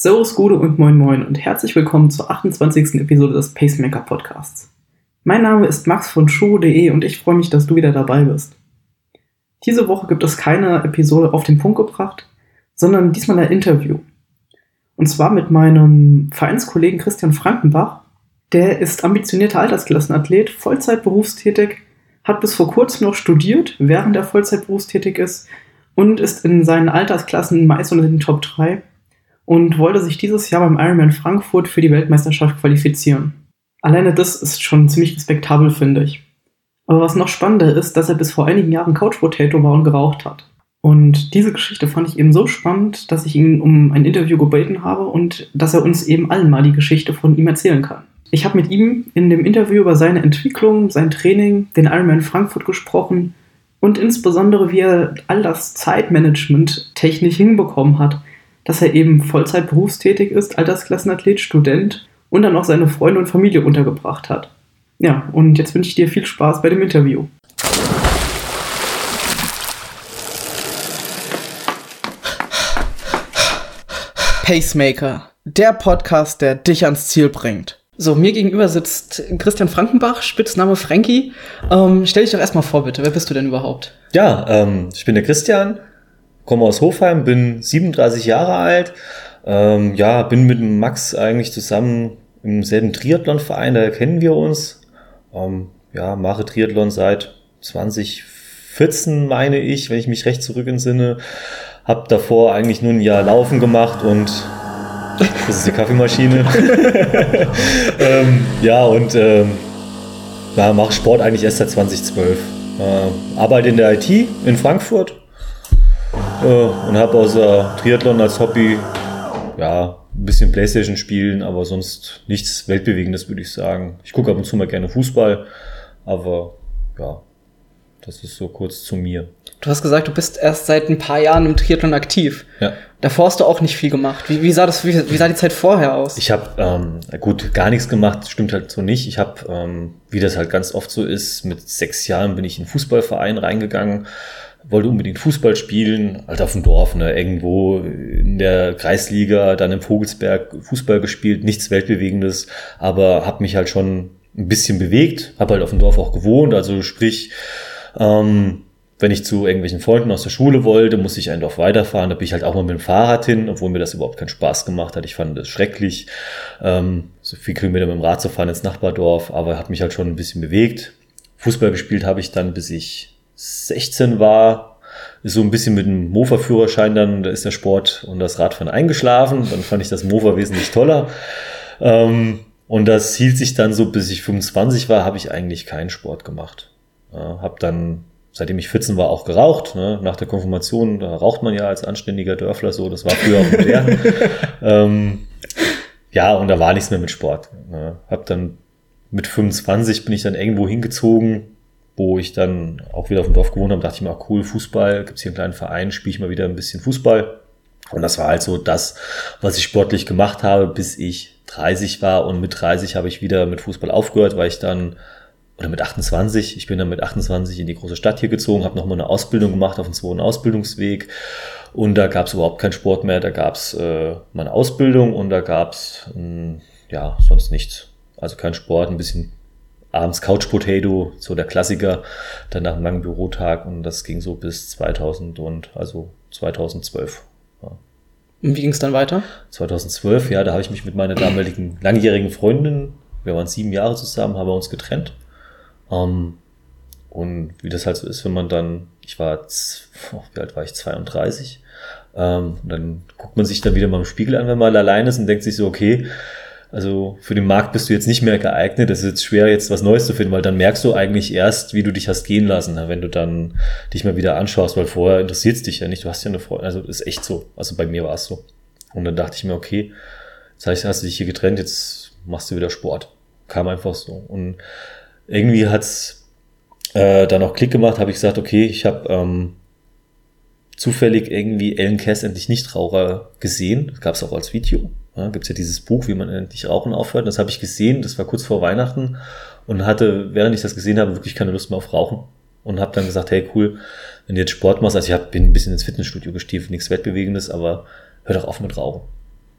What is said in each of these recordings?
Servus, Gude und Moin Moin und herzlich willkommen zur 28. Episode des Pacemaker Podcasts. Mein Name ist Max von show.de und ich freue mich, dass du wieder dabei bist. Diese Woche gibt es keine Episode auf den Punkt gebracht, sondern diesmal ein Interview. Und zwar mit meinem Vereinskollegen Christian Frankenbach. Der ist ambitionierter Altersklassenathlet, Vollzeit berufstätig, hat bis vor kurzem noch studiert, während er Vollzeit berufstätig ist und ist in seinen Altersklassen meist unter den Top 3 und wollte sich dieses Jahr beim Ironman Frankfurt für die Weltmeisterschaft qualifizieren. Alleine das ist schon ziemlich respektabel, finde ich. Aber was noch spannender ist, dass er bis vor einigen Jahren Couch Potato war und geraucht hat. Und diese Geschichte fand ich eben so spannend, dass ich ihn um ein Interview gebeten habe und dass er uns eben allen mal die Geschichte von ihm erzählen kann. Ich habe mit ihm in dem Interview über seine Entwicklung, sein Training, den Ironman Frankfurt gesprochen und insbesondere, wie er all das Zeitmanagement technisch hinbekommen hat, dass er eben Vollzeit berufstätig ist, Altersklassenathlet, Student und dann auch seine Freunde und Familie untergebracht hat. Ja, und jetzt wünsche ich dir viel Spaß bei dem Interview. Pacemaker, der Podcast, der dich ans Ziel bringt. So, mir gegenüber sitzt Christian Frankenbach, Spitzname Frankie. Ähm, stell dich doch erstmal vor, bitte. Wer bist du denn überhaupt? Ja, ähm, ich bin der Christian, komme aus Hofheim, bin 37 Jahre alt. Ähm, ja, bin mit Max eigentlich zusammen im selben Triathlonverein, da kennen wir uns. Ähm, ja, mache Triathlon seit 2014, meine ich, wenn ich mich recht zurück entsinne. Hab davor eigentlich nur ein Jahr Laufen gemacht und das ist die Kaffeemaschine. ähm, ja, und ähm, ja, mache Sport eigentlich erst seit 2012. Äh, arbeite in der IT in Frankfurt und habe außer Triathlon als Hobby ja, ein bisschen Playstation spielen, aber sonst nichts Weltbewegendes, würde ich sagen. Ich gucke ab und zu mal gerne Fußball, aber ja, das ist so kurz zu mir. Du hast gesagt, du bist erst seit ein paar Jahren im Triathlon aktiv. Ja. Davor hast du auch nicht viel gemacht. Wie, wie sah das, wie, wie, sah die Zeit vorher aus? Ich habe ähm, gut gar nichts gemacht, stimmt halt so nicht. Ich habe, ähm, wie das halt ganz oft so ist, mit sechs Jahren bin ich in einen Fußballverein reingegangen wollte unbedingt Fußball spielen, halt auf dem Dorf, ne, irgendwo in der Kreisliga, dann im Vogelsberg Fußball gespielt, nichts Weltbewegendes, aber habe mich halt schon ein bisschen bewegt, habe halt auf dem Dorf auch gewohnt, also sprich, ähm, wenn ich zu irgendwelchen Freunden aus der Schule wollte, musste ich ein Dorf weiterfahren. Da bin ich halt auch mal mit dem Fahrrad hin, obwohl mir das überhaupt keinen Spaß gemacht hat. Ich fand das schrecklich, ähm, so viel Kilometer mit dem Rad zu fahren ins Nachbardorf, aber habe mich halt schon ein bisschen bewegt. Fußball gespielt habe ich dann, bis ich 16 war, ist so ein bisschen mit dem Mofa-Führerschein dann, da ist der Sport und das Radfahren eingeschlafen. Dann fand ich das Mofa wesentlich toller. Ähm, und das hielt sich dann so, bis ich 25 war, habe ich eigentlich keinen Sport gemacht. Ja, habe dann, seitdem ich 14 war, auch geraucht. Ne? Nach der Konfirmation, da raucht man ja als anständiger Dörfler so, das war früher auch modern. ähm, ja, und da war nichts mehr mit Sport. Ne? Hab dann mit 25 bin ich dann irgendwo hingezogen, wo ich dann auch wieder auf dem Dorf gewohnt habe, dachte ich mir, auch cool, Fußball, gibt's hier einen kleinen Verein, spiele ich mal wieder ein bisschen Fußball. Und das war halt so das, was ich sportlich gemacht habe, bis ich 30 war. Und mit 30 habe ich wieder mit Fußball aufgehört, weil ich dann, oder mit 28, ich bin dann mit 28 in die große Stadt hier gezogen, habe nochmal eine Ausbildung gemacht auf dem zweiten Ausbildungsweg. Und da gab's überhaupt keinen Sport mehr, da gab's äh, meine Ausbildung und da gab's äh, ja sonst nichts. Also kein Sport, ein bisschen abends Couch Potato, so der Klassiker, dann nach einem langen Bürotag und das ging so bis 2000 und also 2012. Ja. Und wie ging es dann weiter? 2012, ja, da habe ich mich mit meiner damaligen langjährigen Freundin, wir waren sieben Jahre zusammen, haben wir uns getrennt. Um, ähm, und wie das halt so ist, wenn man dann, ich war, oh, wie alt war ich, 32, ähm, dann guckt man sich dann wieder mal im Spiegel an, wenn man allein ist und denkt sich so, okay, also für den Markt bist du jetzt nicht mehr geeignet. Es ist jetzt schwer, jetzt was Neues zu finden, weil dann merkst du eigentlich erst, wie du dich hast gehen lassen, wenn du dann dich mal wieder anschaust, weil vorher interessiert es dich ja nicht. Du hast ja eine Freundin. Also ist echt so. Also bei mir war es so. Und dann dachte ich mir, okay, das heißt, hast du dich hier getrennt, jetzt machst du wieder Sport. Kam einfach so. Und irgendwie hat's äh, dann auch Klick gemacht, habe ich gesagt, okay, ich habe ähm, zufällig irgendwie Ellen Cass endlich Nichtraucher gesehen. Gab es auch als Video. Ja, Gibt es ja dieses Buch, wie man endlich rauchen aufhört. Das habe ich gesehen, das war kurz vor Weihnachten und hatte, während ich das gesehen habe, wirklich keine Lust mehr auf Rauchen. Und habe dann gesagt, hey cool, wenn du jetzt Sport machst, also ich hab, bin ein bisschen ins Fitnessstudio gestiefelt, nichts Wettbewegendes, aber hör doch auf mit Rauchen.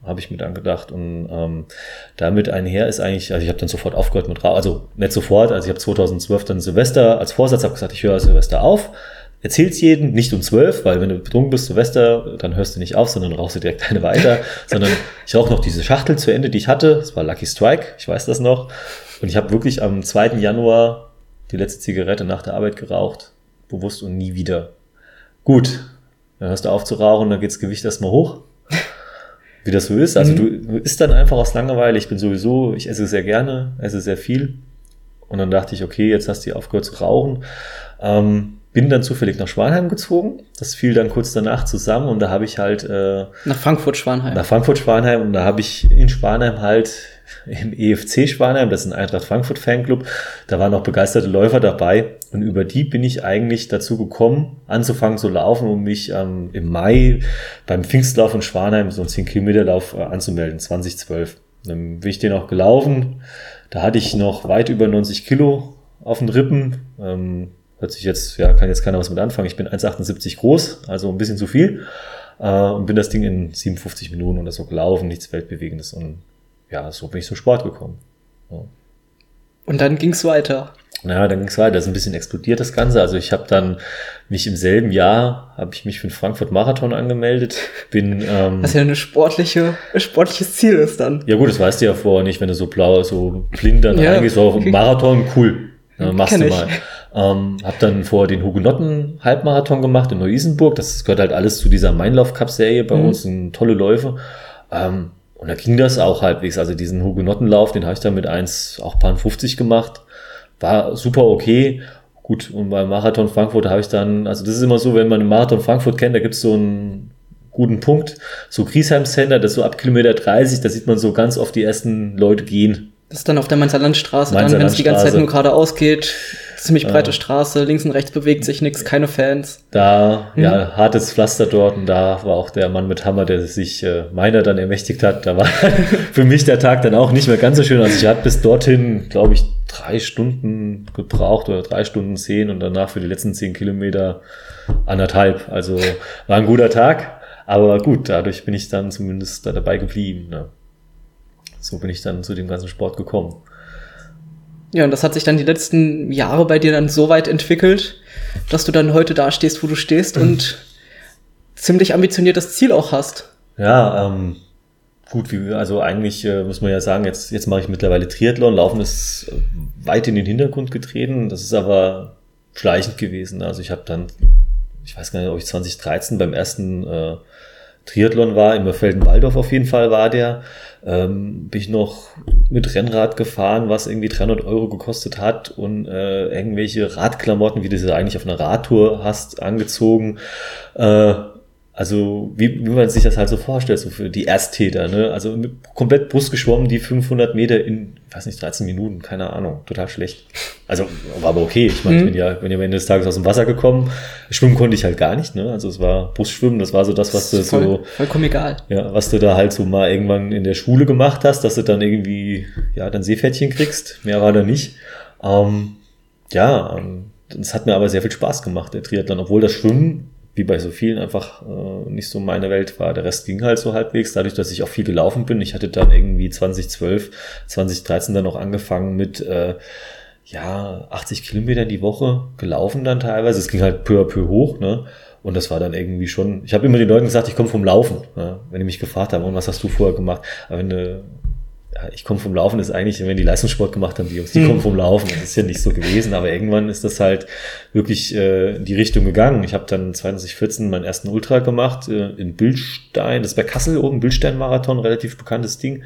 habe ich mir dann gedacht. Und ähm, damit einher ist eigentlich, also ich habe dann sofort aufgehört mit Rauchen, also nicht sofort, also ich habe 2012 dann Silvester als Vorsatz habe gesagt, ich höre Silvester auf. Erzähl's jedem, nicht um zwölf, weil wenn du betrunken bist, Silvester, dann hörst du nicht auf, sondern rauchst du direkt eine weiter, sondern ich rauche noch diese Schachtel zu Ende, die ich hatte. Das war Lucky Strike, ich weiß das noch. Und ich habe wirklich am 2. Januar die letzte Zigarette nach der Arbeit geraucht, bewusst und nie wieder. Gut, dann hörst du auf zu rauchen, dann geht's Gewicht erstmal hoch wie das so ist. Also mhm. du isst dann einfach aus Langeweile. Ich bin sowieso, ich esse sehr gerne, esse sehr viel. Und dann dachte ich, okay, jetzt hast du aufgehört zu rauchen. Ähm, bin dann zufällig nach Schwanheim gezogen. Das fiel dann kurz danach zusammen und da habe ich halt äh, nach Frankfurt Schwanheim. Nach Frankfurt Schwanheim und da habe ich in Schwanheim halt im EFC Schwanheim, das ist ein Eintracht Frankfurt Fanclub, da waren auch begeisterte Läufer dabei und über die bin ich eigentlich dazu gekommen, anzufangen zu laufen, um mich ähm, im Mai beim Pfingstlauf in Schwanheim, so einen 10 Kilometer Lauf äh, anzumelden, 2012. Dann bin ich den auch gelaufen. Da hatte ich noch weit über 90 Kilo auf den Rippen. Ähm, hört sich jetzt, ja, kann jetzt keiner was mit anfangen. Ich bin 1,78 groß, also ein bisschen zu viel. Äh, und bin das Ding in 57 Minuten oder so gelaufen, nichts Weltbewegendes. Und ja, so bin ich zum Sport gekommen. Ja. Und dann ging's weiter. Ja, dann ging's weiter. Das ist ein bisschen explodiert das Ganze. Also ich habe dann mich im selben Jahr habe ich mich für den Frankfurt Marathon angemeldet. Bin ähm, was ja eine sportliche ein sportliches Ziel ist dann. Ja gut, das weißt du ja vorher nicht, wenn du so blau so blind dann ja, reingehst. So okay. Marathon cool, ja, machst Kenn du mal. Ähm, hab dann vor den Hugenotten Halbmarathon gemacht in Neu-Isenburg. Das gehört halt alles zu dieser Mainlauf Cup Serie bei mhm. uns, sind tolle Läufe. Ähm, und da ging das auch halbwegs. Also diesen Hugenottenlauf, den habe ich dann mit 1, auch paar 50 gemacht. War super okay. Gut, und beim Marathon Frankfurt habe ich dann, also das ist immer so, wenn man den Marathon Frankfurt kennt, da gibt es so einen guten Punkt. So Griesheim Center, das ist so ab Kilometer 30, da sieht man so ganz oft die ersten Leute gehen. Das ist dann auf der Mainzer Landstraße, Mainzer dann, wenn es die ganze Zeit nur geradeaus geht ziemlich breite Straße, links und rechts bewegt sich nichts, keine Fans. Da, hm. ja, hartes Pflaster dort und da war auch der Mann mit Hammer, der sich äh, meiner dann ermächtigt hat. Da war für mich der Tag dann auch nicht mehr ganz so schön. Also ich hatte bis dorthin, glaube ich, drei Stunden gebraucht oder drei Stunden zehn und danach für die letzten zehn Kilometer anderthalb. Also war ein guter Tag. Aber gut, dadurch bin ich dann zumindest da dabei geblieben. Ne? So bin ich dann zu dem ganzen Sport gekommen. Ja, und das hat sich dann die letzten Jahre bei dir dann so weit entwickelt, dass du dann heute da stehst, wo du stehst und ziemlich ambitioniertes Ziel auch hast. Ja, ähm, gut, wie, also eigentlich äh, muss man ja sagen, jetzt, jetzt mache ich mittlerweile Triathlon. Laufen ist äh, weit in den Hintergrund getreten. Das ist aber schleichend gewesen. Also ich habe dann, ich weiß gar nicht, ob ich 2013 beim ersten äh, Triathlon war, in Felden-Waldorf auf jeden Fall war der ähm, bin ich noch mit Rennrad gefahren, was irgendwie 300 Euro gekostet hat und äh, irgendwelche Radklamotten, wie du sie eigentlich auf einer Radtour hast, angezogen. Äh, also wie, wie man sich das halt so vorstellt, so für die Ersttäter, ne? Also komplett Brust geschwommen, die 500 Meter in, weiß nicht, 13 Minuten, keine Ahnung, total schlecht. Also war aber okay. Ich meine, mhm. ich bin ja, bin ja am Ende des Tages aus dem Wasser gekommen. Schwimmen konnte ich halt gar nicht, ne? Also es war Brustschwimmen, das war so das, was das du voll, so, vollkommen egal. Ja, was du da halt so mal irgendwann in der Schule gemacht hast, dass du dann irgendwie, ja, dann Seepferdchen kriegst. Mehr war da nicht. Ähm, ja, es hat mir aber sehr viel Spaß gemacht, der Triathlon, obwohl das Schwimmen wie bei so vielen einfach äh, nicht so meine Welt war. Der Rest ging halt so halbwegs, dadurch, dass ich auch viel gelaufen bin. Ich hatte dann irgendwie 2012, 2013 dann auch angefangen mit äh, ja 80 Kilometern die Woche gelaufen dann teilweise. Es ging halt peu à peu hoch, ne? Und das war dann irgendwie schon. Ich habe immer den Leuten gesagt, ich komme vom Laufen, ne? wenn die mich gefragt haben, und was hast du vorher gemacht? Aber wenn du ich komme vom Laufen, ist eigentlich, wenn die Leistungssport gemacht haben, die Jungs, die mhm. kommen vom Laufen. Das ist ja nicht so gewesen, aber irgendwann ist das halt wirklich äh, in die Richtung gegangen. Ich habe dann 2014 meinen ersten Ultra gemacht äh, in Bildstein, das ist bei Kassel oben, Bildstein-Marathon, relativ bekanntes Ding.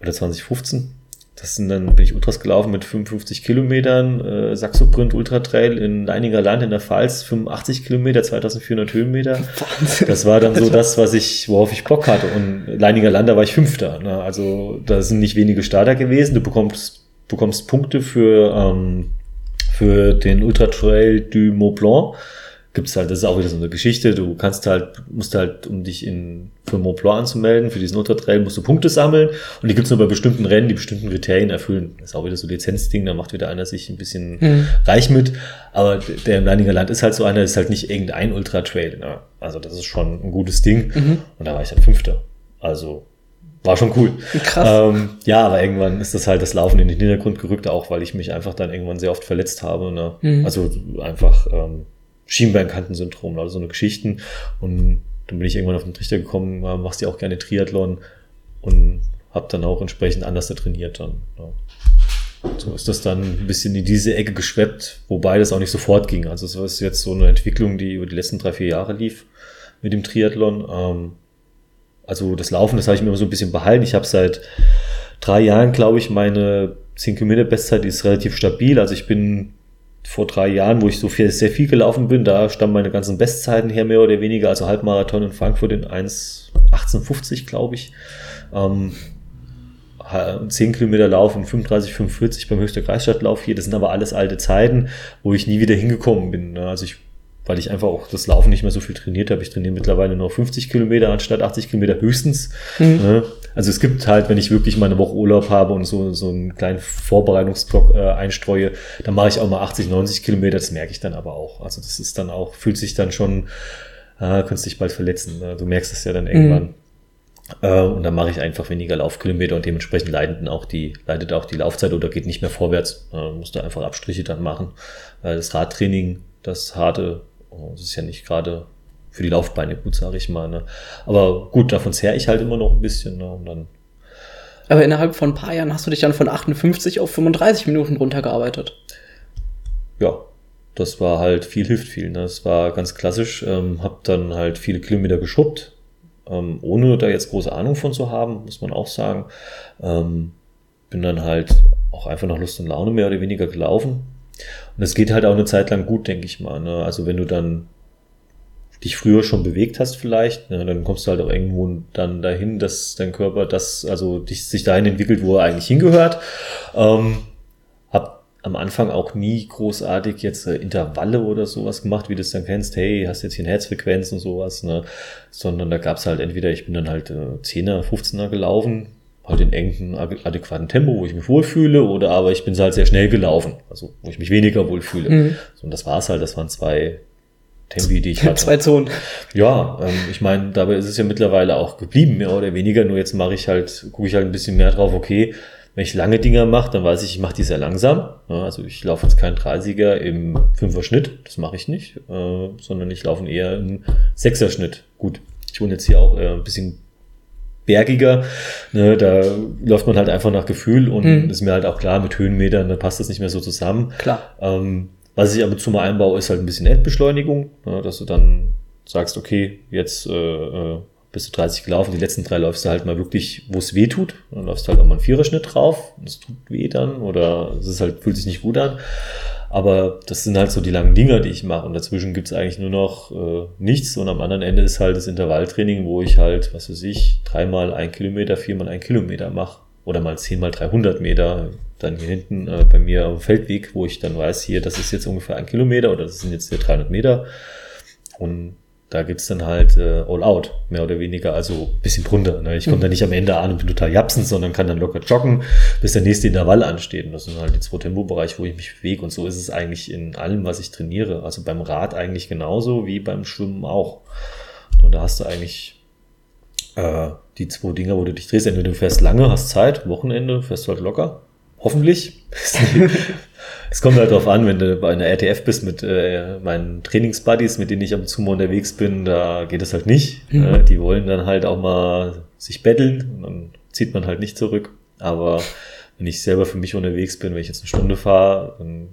Oder 2015. Das sind dann, bin ich Ultras gelaufen mit 55 Kilometern, äh, Saxoprint Ultra Trail in Leininger Land in der Pfalz, 85 Kilometer, 2400 Höhenmeter. Wahnsinn. Das war dann so das, was ich, worauf ich Bock hatte. Und Leininger Land, da war ich Fünfter. Ne? Also da sind nicht wenige Starter gewesen. Du bekommst, bekommst Punkte für, ähm, für den Ultra Trail du Mont Blanc gibt's halt, das ist auch wieder so eine Geschichte. Du kannst halt, musst halt, um dich in, für Mont Blanc anzumelden, für diesen Ultratrail, musst du Punkte sammeln. Und die gibt's nur bei bestimmten Rennen, die bestimmten Kriterien erfüllen. Das ist auch wieder so Lizenzding, da macht wieder einer sich ein bisschen mhm. reich mit. Aber der im Leininger Land ist halt so einer, ist halt nicht irgendein Ultratrail. Ne? Also das ist schon ein gutes Ding. Mhm. Und da war ich dann Fünfter. Also war schon cool. Krass. Ähm, ja, aber irgendwann ist das halt das Laufen in den Hintergrund gerückt, auch weil ich mich einfach dann irgendwann sehr oft verletzt habe. Ne? Mhm. Also einfach ähm, Schienbeinkantensyndrom, also so eine Geschichten. Und dann bin ich irgendwann auf den Trichter gekommen, machst ja auch gerne Triathlon und habe dann auch entsprechend anders trainiert dann. Ja. So ist das dann ein bisschen in diese Ecke geschweppt, wobei das auch nicht sofort ging. Also es ist jetzt so eine Entwicklung, die über die letzten drei, vier Jahre lief mit dem Triathlon. Ähm, also das Laufen, das habe ich mir immer so ein bisschen behalten. Ich habe seit drei Jahren, glaube ich, meine 10 Kilometer Bestzeit ist relativ stabil. Also ich bin vor drei Jahren, wo ich so viel, sehr viel gelaufen bin, da stammen meine ganzen Bestzeiten her, mehr oder weniger. Also Halbmarathon in Frankfurt in 1,1850, glaube ich. Ähm, 10 Kilometer laufen, 35, 45 beim höchster Kreisstadtlauf hier. Das sind aber alles alte Zeiten, wo ich nie wieder hingekommen bin. Ne? Also ich, weil ich einfach auch das Laufen nicht mehr so viel trainiert habe. Ich trainiere mittlerweile nur 50 Kilometer anstatt 80 Kilometer höchstens. Mhm. Also es gibt halt, wenn ich wirklich mal eine Woche Urlaub habe und so, so einen kleinen Vorbereitungsblock äh, einstreue, dann mache ich auch mal 80, 90 Kilometer. Das merke ich dann aber auch. Also das ist dann auch, fühlt sich dann schon, äh, könntest dich bald verletzen. Ne? Du merkst es ja dann irgendwann. Mhm. Äh, und dann mache ich einfach weniger Laufkilometer und dementsprechend leidet auch die, leidet auch die Laufzeit oder geht nicht mehr vorwärts. Äh, musst du einfach Abstriche dann machen. Äh, das Radtraining, das harte, oh, das ist ja nicht gerade für die Laufbeine gut, sage ich mal. Ne? Aber gut, davon zehre ich halt immer noch ein bisschen. Ne? Und dann aber innerhalb von ein paar Jahren hast du dich dann von 58 auf 35 Minuten runtergearbeitet. Ja, das war halt viel hilft viel. Ne? Das war ganz klassisch. Ähm, hab dann halt viele Kilometer geschubbt, ähm, ohne da jetzt große Ahnung von zu haben, muss man auch sagen. Ähm, bin dann halt auch einfach nach Lust und Laune mehr oder weniger gelaufen. Und es geht halt auch eine Zeit lang gut, denke ich mal. Ne? Also wenn du dann dich früher schon bewegt hast vielleicht, ne, dann kommst du halt auch irgendwo dann dahin, dass dein Körper das, also dich, sich dahin entwickelt, wo er eigentlich hingehört. Ähm, am Anfang auch nie großartig jetzt äh, Intervalle oder sowas gemacht, wie du es dann kennst, hey, hast jetzt hier eine Herzfrequenz und sowas, ne? Sondern da gab's halt entweder, ich bin dann halt äh, 10er, 15er gelaufen, halt in engem adäquaten Tempo, wo ich mich wohlfühle, oder aber ich bin halt sehr schnell gelaufen, also wo ich mich weniger wohlfühle. Mhm. So, und das war's halt, das waren zwei Tempi, die ich hatte. Zwei Zonen. Ja, ähm, ich meine, dabei ist es ja mittlerweile auch geblieben, mehr oder weniger, nur jetzt mache ich halt, gucke ich halt ein bisschen mehr drauf, okay, wenn ich lange Dinger mache, dann weiß ich, ich mache die sehr langsam. Also ich laufe jetzt keinen 30er im 5er Schnitt, das mache ich nicht, äh, sondern ich laufe eher im 6er Schnitt. Gut, ich wohne jetzt hier auch äh, ein bisschen bergiger, ne, da läuft man halt einfach nach Gefühl und mhm. ist mir halt auch klar, mit Höhenmetern, da passt das nicht mehr so zusammen. Klar. Ähm, was ich aber zu mal einbaue, ist halt ein bisschen Endbeschleunigung, ne, dass du dann sagst, okay, jetzt äh, äh bist du 30 gelaufen, die letzten drei läufst du halt mal wirklich, wo es weh tut. Dann läufst du halt auch mal einen Viererschnitt drauf. Es tut weh dann oder es ist halt, fühlt sich nicht gut an. Aber das sind halt so die langen Dinger, die ich mache. Und dazwischen gibt's eigentlich nur noch äh, nichts. Und am anderen Ende ist halt das Intervalltraining, wo ich halt, was weiß ich, dreimal ein Kilometer, viermal ein Kilometer mache. Oder mal zehnmal 300 Meter. Dann hier hinten äh, bei mir am Feldweg, wo ich dann weiß, hier, das ist jetzt ungefähr ein Kilometer oder das sind jetzt hier 300 Meter. Und da geht's dann halt äh, all out, mehr oder weniger, also bisschen drunter. Ne? Ich komme mhm. da nicht am Ende an und bin total japsend, sondern kann dann locker joggen, bis der nächste Intervall ansteht. Und das sind halt die zwei Tempobereiche, wo ich mich bewege. Und so ist es eigentlich in allem, was ich trainiere. Also beim Rad eigentlich genauso wie beim Schwimmen auch. Und da hast du eigentlich äh, die zwei Dinge, wo du dich drehst. Entweder du fährst lange, hast Zeit, Wochenende, fährst halt locker. Hoffentlich. Es kommt halt drauf an, wenn du bei einer RTF bist mit äh, meinen Trainingsbuddies, mit denen ich zu mal unterwegs bin, da geht es halt nicht. Mhm. Äh, die wollen dann halt auch mal sich betteln und dann zieht man halt nicht zurück. Aber wenn ich selber für mich unterwegs bin, wenn ich jetzt eine Stunde fahre, dann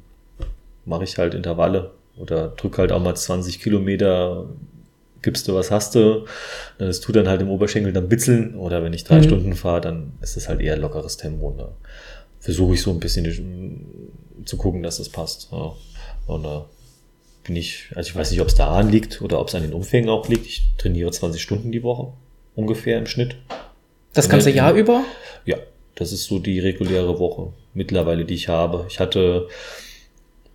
mache ich halt Intervalle oder drück halt auch mal 20 Kilometer, gibst du was hast du. Das tut dann halt im Oberschenkel dann bitzeln. Oder wenn ich drei mhm. Stunden fahre, dann ist das halt eher lockeres Tempo. Ne? Versuche ich so ein bisschen zu gucken, dass das passt. Ja. Und äh, bin ich, also ich weiß nicht, ob es daran liegt oder ob es an den Umfängen auch liegt. Ich trainiere 20 Stunden die Woche, ungefähr im Schnitt. Das ganze Und, Jahr über? Ja, das ist so die reguläre Woche mittlerweile, die ich habe. Ich hatte,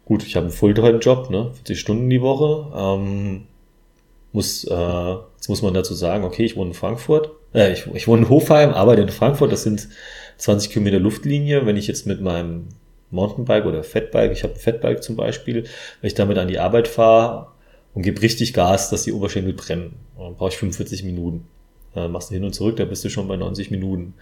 gut, ich habe einen Fulltime-Job, ne, 40 Stunden die Woche. Ähm, muss, äh, jetzt muss man dazu sagen, okay, ich wohne in Frankfurt, äh, ich, ich wohne in Hofheim, arbeite in Frankfurt, das sind 20 Kilometer Luftlinie. Wenn ich jetzt mit meinem Mountainbike oder Fatbike, ich habe ein Fatbike zum Beispiel, wenn ich damit an die Arbeit fahre und gebe richtig Gas, dass die Oberschenkel brennen, dann brauche ich 45 Minuten. äh, machst du hin und zurück, da bist du schon bei 90 Minuten.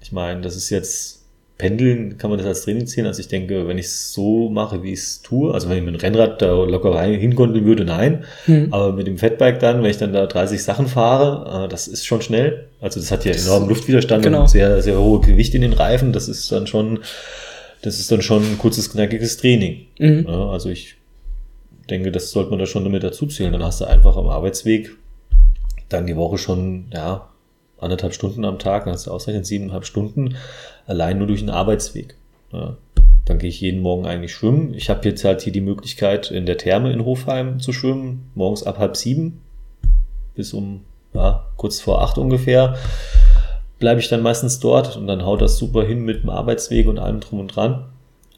Ich meine, das ist jetzt Pendeln kann man das als Training zählen. Also ich denke, wenn ich es so mache, wie ich es tue, also wenn ich mit dem Rennrad da locker rein hingondeln würde, nein. Hm. Aber mit dem Fatbike dann, wenn ich dann da 30 Sachen fahre, äh, das ist schon schnell. Also das hat ja enormen Luftwiderstand genau. und sehr, sehr hohe Gewicht in den Reifen. Das ist dann schon, das ist dann schon ein kurzes, knackiges Training. Mhm. Ja, also ich denke, das sollte man da schon damit dazu zählen. Dann hast du einfach am Arbeitsweg dann die Woche schon, ja, anderthalb Stunden am Tag, dann hast du ausreichend siebeneinhalb Stunden allein nur durch den Arbeitsweg. Ja. Dann gehe ich jeden Morgen eigentlich schwimmen. Ich habe jetzt halt hier die Möglichkeit, in der Therme in Hofheim zu schwimmen, morgens ab halb sieben bis um ja, kurz vor acht ungefähr. Bleibe ich dann meistens dort und dann haut das super hin mit dem Arbeitsweg und allem drum und dran,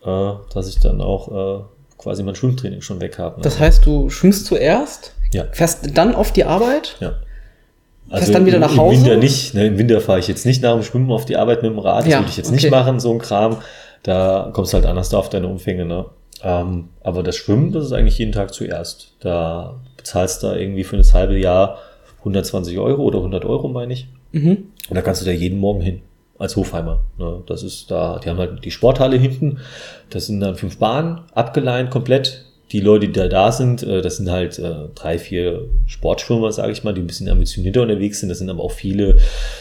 äh, dass ich dann auch äh, quasi mein Schwimmtraining schon weg habe. Ne? Das heißt, du schwimmst zuerst, ja. fährst dann auf die Arbeit ja. Also dann wieder nach Hause? Im Winter nicht. Ne? Im Winter fahre ich jetzt nicht nach dem Schwimmen auf die Arbeit mit dem Rad. Das ja, würde ich jetzt okay. nicht machen, so ein Kram. Da kommst du halt anders da auf deine Umfänge. Ne? Ähm, aber das Schwimmen, das ist eigentlich jeden Tag zuerst. Da bezahlst du da irgendwie für das halbe Jahr 120 Euro oder 100 Euro, meine ich. Mhm. Und da kannst du da jeden Morgen hin als Hofheimer. Ne? Das ist da, die haben halt die Sporthalle hinten. Das sind dann fünf Bahnen, abgeleint komplett die Leute, die da da sind, äh, das sind halt äh, drei, vier Sportschwimmer, sage ich mal, die ein bisschen ambitionierter unterwegs sind. Das sind aber auch viele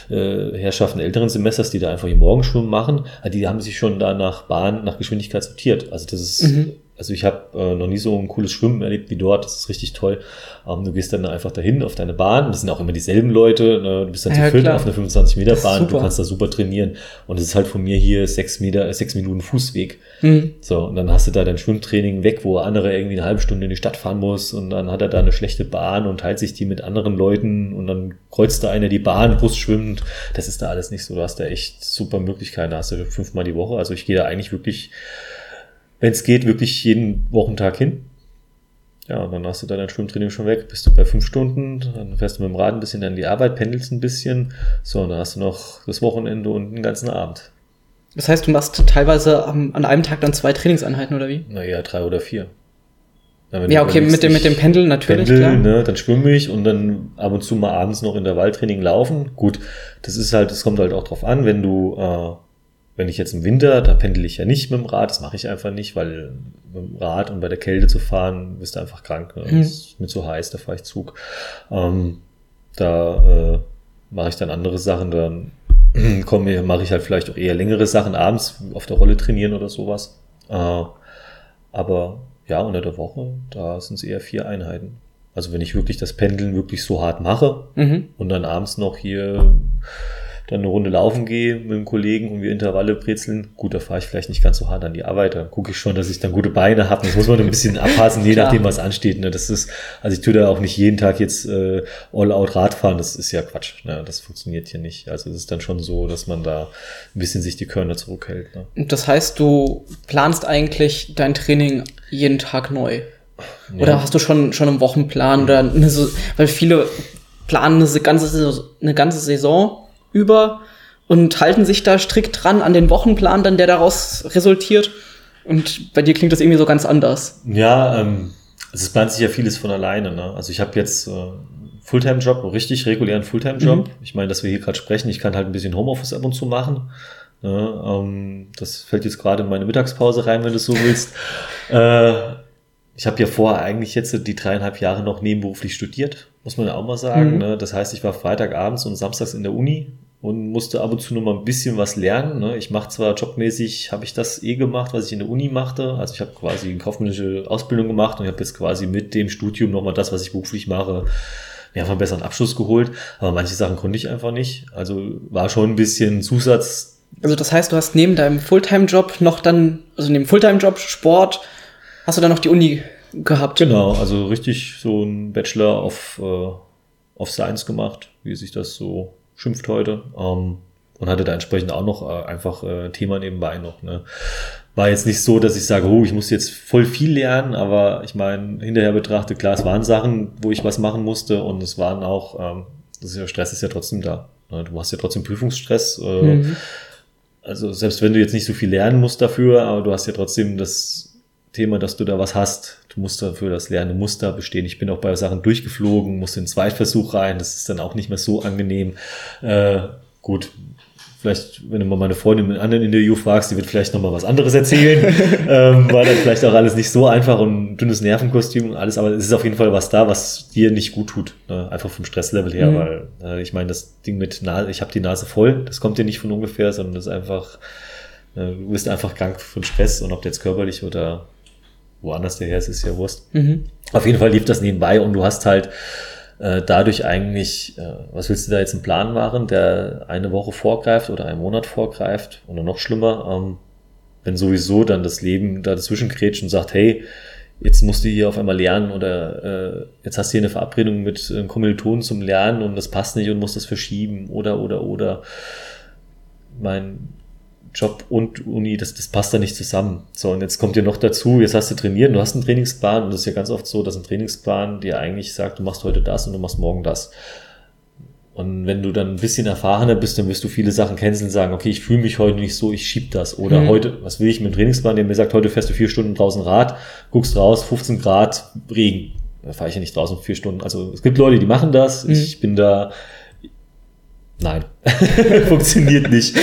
äh, Herrschaften älteren Semesters, die da einfach ihr Morgenschwimmen machen. Die haben sich schon da nach Bahn, nach Geschwindigkeit sortiert. Also das ist mhm. Also ich habe äh, noch nie so ein cooles Schwimmen erlebt wie dort. Das ist richtig toll. Ähm, du gehst dann einfach dahin auf deine Bahn. Das sind auch immer dieselben Leute. Ne? Du bist dann ja, zu viert auf einer 25 Meter Bahn. Du kannst da super trainieren. Und es ist halt von mir hier sechs Meter, sechs Minuten Fußweg. Mhm. So und dann hast du da dein Schwimmtraining weg, wo andere irgendwie eine halbe Stunde in die Stadt fahren muss. Und dann hat er da eine schlechte Bahn und teilt sich die mit anderen Leuten. Und dann kreuzt da einer die Bahn, Bus schwimmt. Das ist da alles nicht so. Du hast da echt super Möglichkeiten. Da hast du fünfmal die Woche. Also ich gehe da eigentlich wirklich wenn es geht, wirklich jeden Wochentag hin. Ja, und dann hast du dein Schwimmtraining schon weg, bist du bei fünf Stunden, dann fährst du mit dem Rad ein bisschen an die Arbeit, pendelst ein bisschen. So, und dann hast du noch das Wochenende und den ganzen Abend. Das heißt, du machst teilweise an einem Tag dann zwei Trainingseinheiten oder wie? Naja, drei oder vier. Ja, ja okay, mit dem, mit dem Pendeln natürlich. Pendel, ne, dann schwimme ich und dann ab und zu mal abends noch in der Waldtraining laufen. Gut, das ist halt, das kommt halt auch drauf an, wenn du äh, wenn ich jetzt im Winter, da pendel ich ja nicht mit dem Rad, das mache ich einfach nicht, weil mit dem Rad und bei der Kälte zu fahren, bist du einfach krank. Ne? Mhm. Ist mir zu heiß, da fahre ich Zug. Ähm, da äh, mache ich dann andere Sachen, dann komme, mache ich halt vielleicht auch eher längere Sachen abends auf der Rolle trainieren oder sowas. Äh, aber ja, unter der Woche, da sind es eher vier Einheiten. Also wenn ich wirklich das Pendeln wirklich so hart mache mhm. und dann abends noch hier dann eine Runde laufen gehe mit einem Kollegen und wir Intervalle brezeln, gut, da fahre ich vielleicht nicht ganz so hart an die Arbeit. Da gucke ich schon, dass ich dann gute Beine habe. Das muss man ein bisschen abpassen, je nachdem, was ansteht. Ne? Das ist, also ich tue da auch nicht jeden Tag jetzt äh, all-out Radfahren. Das ist ja Quatsch. Ne? Das funktioniert hier nicht. Also es ist dann schon so, dass man da ein bisschen sich die Körner zurückhält. Ne? Und das heißt, du planst eigentlich dein Training jeden Tag neu? Ja. Oder hast du schon, schon einen Wochenplan oder eine, weil viele planen eine ganze, eine ganze Saison über und halten sich da strikt dran an den Wochenplan dann, der daraus resultiert. Und bei dir klingt das irgendwie so ganz anders. Ja, ähm, also es plant sich ja vieles von alleine. Ne? Also ich habe jetzt äh, Fulltime-Job, richtig regulären Fulltime-Job. Mhm. Ich meine, dass wir hier gerade sprechen, ich kann halt ein bisschen Homeoffice ab und zu machen. Ne? Ähm, das fällt jetzt gerade in meine Mittagspause rein, wenn du so willst. äh, ich habe ja vorher eigentlich jetzt die dreieinhalb Jahre noch nebenberuflich studiert, muss man ja auch mal sagen. Mhm. Ne? Das heißt, ich war Freitagabends und samstags in der Uni und musste ab und zu noch mal ein bisschen was lernen. Ne? Ich mache zwar jobmäßig, habe ich das eh gemacht, was ich in der Uni machte. Also ich habe quasi eine kaufmännische Ausbildung gemacht und ich habe jetzt quasi mit dem Studium noch mal das, was ich beruflich mache, mir einfach einen besseren Abschluss geholt. Aber manche Sachen konnte ich einfach nicht. Also war schon ein bisschen Zusatz. Also das heißt, du hast neben deinem Fulltime-Job noch dann, also neben Fulltime-Job Sport, hast du dann noch die Uni gehabt? Genau, also richtig so ein Bachelor of, äh, of Science gemacht, wie sich das so schimpft heute. Ähm, und hatte da entsprechend auch noch äh, einfach äh, Thema nebenbei noch. Ne? War jetzt nicht so, dass ich sage, oh, ich muss jetzt voll viel lernen, aber ich meine, hinterher betrachtet, klar, es waren Sachen, wo ich was machen musste und es waren auch, ähm, das ist ja, Stress ist ja trotzdem da. Ne? Du hast ja trotzdem Prüfungsstress. Äh, mhm. Also selbst wenn du jetzt nicht so viel lernen musst dafür, aber du hast ja trotzdem das Thema, dass du da was hast. Du musst dafür das Lernen, musst da bestehen. Ich bin auch bei Sachen durchgeflogen, musste in den Zweitversuch rein. Das ist dann auch nicht mehr so angenehm. Äh, gut, vielleicht, wenn du mal meine Freundin in einem anderen Interview fragst, die wird vielleicht nochmal was anderes erzählen. ähm, war dann vielleicht auch alles nicht so einfach und dünnes Nervenkostüm und alles, aber es ist auf jeden Fall was da, was dir nicht gut tut. Ne? Einfach vom Stresslevel her, mhm. weil äh, ich meine, das Ding mit Nase, ich habe die Nase voll, das kommt dir nicht von ungefähr, sondern das ist einfach, äh, du bist einfach krank von Stress und ob jetzt körperlich oder woanders der her ist, ist ja Wurst. Mhm. Auf jeden Fall lief das nebenbei und du hast halt äh, dadurch eigentlich, äh, was willst du da jetzt einen Plan machen, der eine Woche vorgreift oder einen Monat vorgreift oder noch schlimmer, ähm, wenn sowieso dann das Leben da dazwischen krätscht und sagt, hey, jetzt musst du hier auf einmal lernen oder äh, jetzt hast du hier eine Verabredung mit äh, Kommilitonen zum Lernen und das passt nicht und musst das verschieben oder oder oder mein Job und Uni, das, das passt da nicht zusammen. So, und jetzt kommt dir noch dazu, jetzt hast du trainiert, du hast einen Trainingsplan und das ist ja ganz oft so, dass ein Trainingsplan dir eigentlich sagt, du machst heute das und du machst morgen das. Und wenn du dann ein bisschen erfahrener bist, dann wirst du viele Sachen canceln und sagen, okay, ich fühle mich heute nicht so, ich schieb das. Oder mhm. heute, was will ich mit dem Trainingsplan, der mir sagt, heute fährst du vier Stunden draußen Rad, guckst raus, 15 Grad, Regen. Da fahre ich ja nicht draußen vier Stunden. Also es gibt Leute, die machen das. Mhm. Ich bin da, Nein, funktioniert nicht.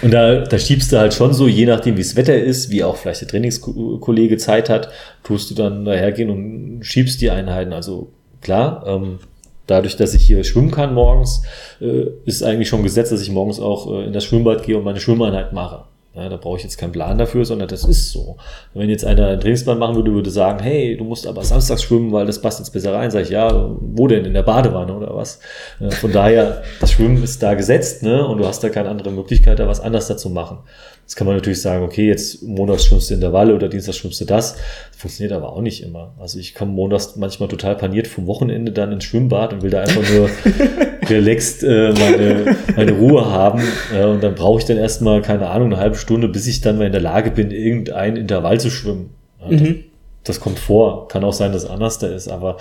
Und da, da schiebst du halt schon so, je nachdem, wie das Wetter ist, wie auch vielleicht der Trainingskollege Zeit hat, tust du dann dahergehen und schiebst die Einheiten. Also klar, ähm, dadurch, dass ich hier schwimmen kann morgens, äh, ist eigentlich schon gesetzt, dass ich morgens auch äh, in das Schwimmbad gehe und meine Schwimmeinheit mache. Ja, da brauche ich jetzt keinen Plan dafür, sondern das ist so. Wenn jetzt einer einen Trainingsplan machen würde, würde sagen, hey, du musst aber samstags schwimmen, weil das passt jetzt besser rein. Sag ich, ja, wo denn? In der Badewanne oder was? Von daher, das Schwimmen ist da gesetzt, ne? Und du hast da keine andere Möglichkeit, da was anders dazu machen. Jetzt kann man natürlich sagen, okay, jetzt montags schwimmst du in der Walle oder dienstags schwimmst du das. das. Funktioniert aber auch nicht immer. Also ich komme montags manchmal total paniert vom Wochenende dann ins Schwimmbad und will da einfach nur relaxed äh, meine, meine Ruhe haben. Äh, und dann brauche ich dann erstmal, keine Ahnung, eine halbe Stunde, bis ich dann mal in der Lage bin, irgendein Intervall zu schwimmen. Ja, mhm. das, das kommt vor. Kann auch sein, dass es anders da ist, aber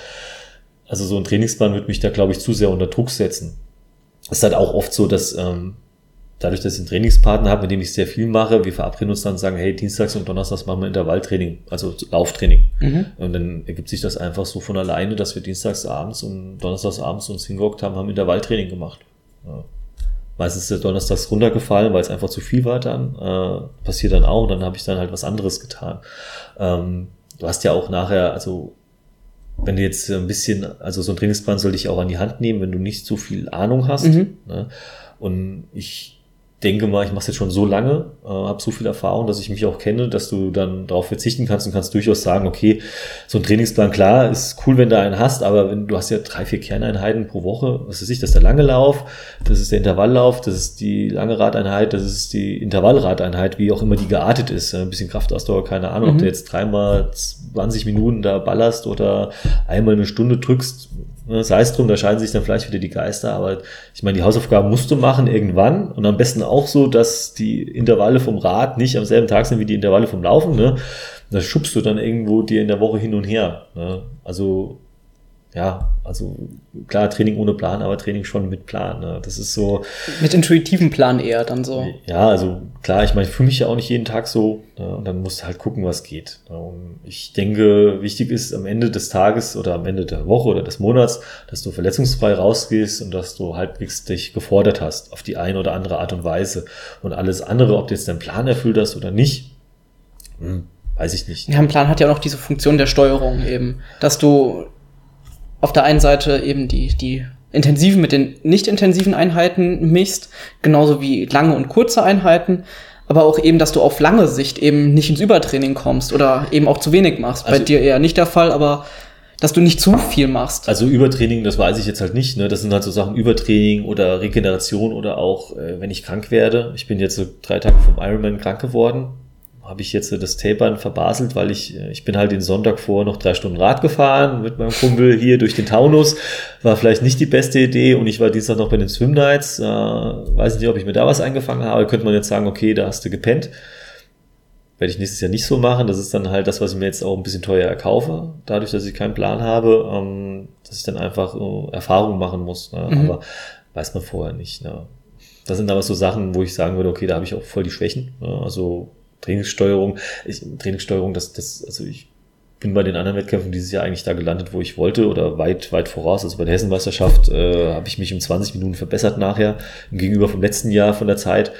also so ein Trainingsplan wird mich da, glaube ich, zu sehr unter Druck setzen. Es ist halt auch oft so, dass ähm, dadurch, dass ich einen Trainingspartner habe, mit dem ich sehr viel mache, wir verabreden uns dann und sagen, hey, Dienstags und Donnerstags machen wir Intervalltraining, also Lauftraining. Mhm. Und dann ergibt sich das einfach so von alleine, dass wir Dienstags abends und Donnerstags abends uns hingehockt haben, haben Intervalltraining gemacht. Ja. Meistens ist der Donnerstags runtergefallen, weil es einfach zu viel war dann. Äh, passiert dann auch und dann habe ich dann halt was anderes getan. Ähm, du hast ja auch nachher, also wenn du jetzt ein bisschen, also so ein Trainingsplan soll dich auch an die Hand nehmen, wenn du nicht so viel Ahnung hast. Mhm. Ne? Und ich denke mal, ich mache es jetzt schon so lange, äh, habe so viel Erfahrung, dass ich mich auch kenne, dass du dann darauf verzichten kannst und kannst durchaus sagen, okay, so ein Trainingsplan, klar, ist cool, wenn du einen hast, aber wenn du hast ja drei, vier Kerneinheiten pro Woche, was weiß ich, das ist der lange Lauf, das ist der Intervalllauf, das ist die lange Radeinheit, das ist die Intervallradeinheit, wie auch immer die geartet ist, ein bisschen Kraftausdauer, keine Ahnung, mhm. ob du jetzt dreimal 20 Minuten da ballerst oder einmal eine Stunde drückst, sei es drum, da scheiden sich dann vielleicht wieder die Geister, aber ich meine, die Hausaufgaben musst du machen irgendwann und am besten auch so, dass die Intervalle vom Rad nicht am selben Tag sind wie die Intervalle vom Laufen. Ne? Da schubst du dann irgendwo dir in der Woche hin und her. Ne? Also ja, also klar, Training ohne Plan, aber Training schon mit Plan. Ne? Das ist so. Mit intuitivem Plan eher dann so. Ja, also klar, ich meine, ich fühle mich ja auch nicht jeden Tag so. Ne? Und dann musst du halt gucken, was geht. Ne? Und ich denke, wichtig ist am Ende des Tages oder am Ende der Woche oder des Monats, dass du verletzungsfrei rausgehst und dass du halbwegs dich gefordert hast auf die eine oder andere Art und Weise. Und alles andere, ob du jetzt deinen Plan erfüllt hast oder nicht, hm, weiß ich nicht. Ja, ein Plan hat ja auch noch diese Funktion der Steuerung eben, dass du auf der einen Seite eben die, die intensiven mit den nicht intensiven Einheiten mixt, genauso wie lange und kurze Einheiten, aber auch eben, dass du auf lange Sicht eben nicht ins Übertraining kommst oder eben auch zu wenig machst. Also Bei dir eher nicht der Fall, aber dass du nicht zu viel machst. Also Übertraining, das weiß ich jetzt halt nicht. Ne? Das sind halt so Sachen Übertraining oder Regeneration oder auch, äh, wenn ich krank werde. Ich bin jetzt so drei Tage vom Ironman krank geworden habe ich jetzt das Tapern verbaselt, weil ich, äh, ich bin halt den Sonntag vor noch drei Stunden Rad gefahren mit meinem Kumpel hier durch den Taunus. War vielleicht nicht die beste Idee und ich war Dienstag noch bei den Swim Nights. Äh, weiß nicht, ob ich mir da was eingefangen habe. Könnte man jetzt sagen, okay, da hast du gepennt. Werde ich nächstes Jahr nicht so machen. Das ist dann halt das, was ich mir jetzt auch ein bisschen teuer erkaufe. Dadurch, dass ich keinen Plan habe, ähm, dass ich dann einfach äh, Erfahrungen machen muss. Ne? Mhm. Aber weiß man vorher nicht. Ne? Das sind aber so Sachen, wo ich sagen würde, okay, da habe ich auch voll die Schwächen. Ne? Also Trainingssteuerung. Ich, Trainingssteuerung, das, das, also ich bin bei den anderen Wettkämpfen dieses Jahr eigentlich da gelandet, wo ich wollte oder weit, weit voraus. Also bei der Hessenmeisterschaft äh, habe ich mich um 20 Minuten verbessert nachher, gegenüber vom letzten Jahr von der Zeit.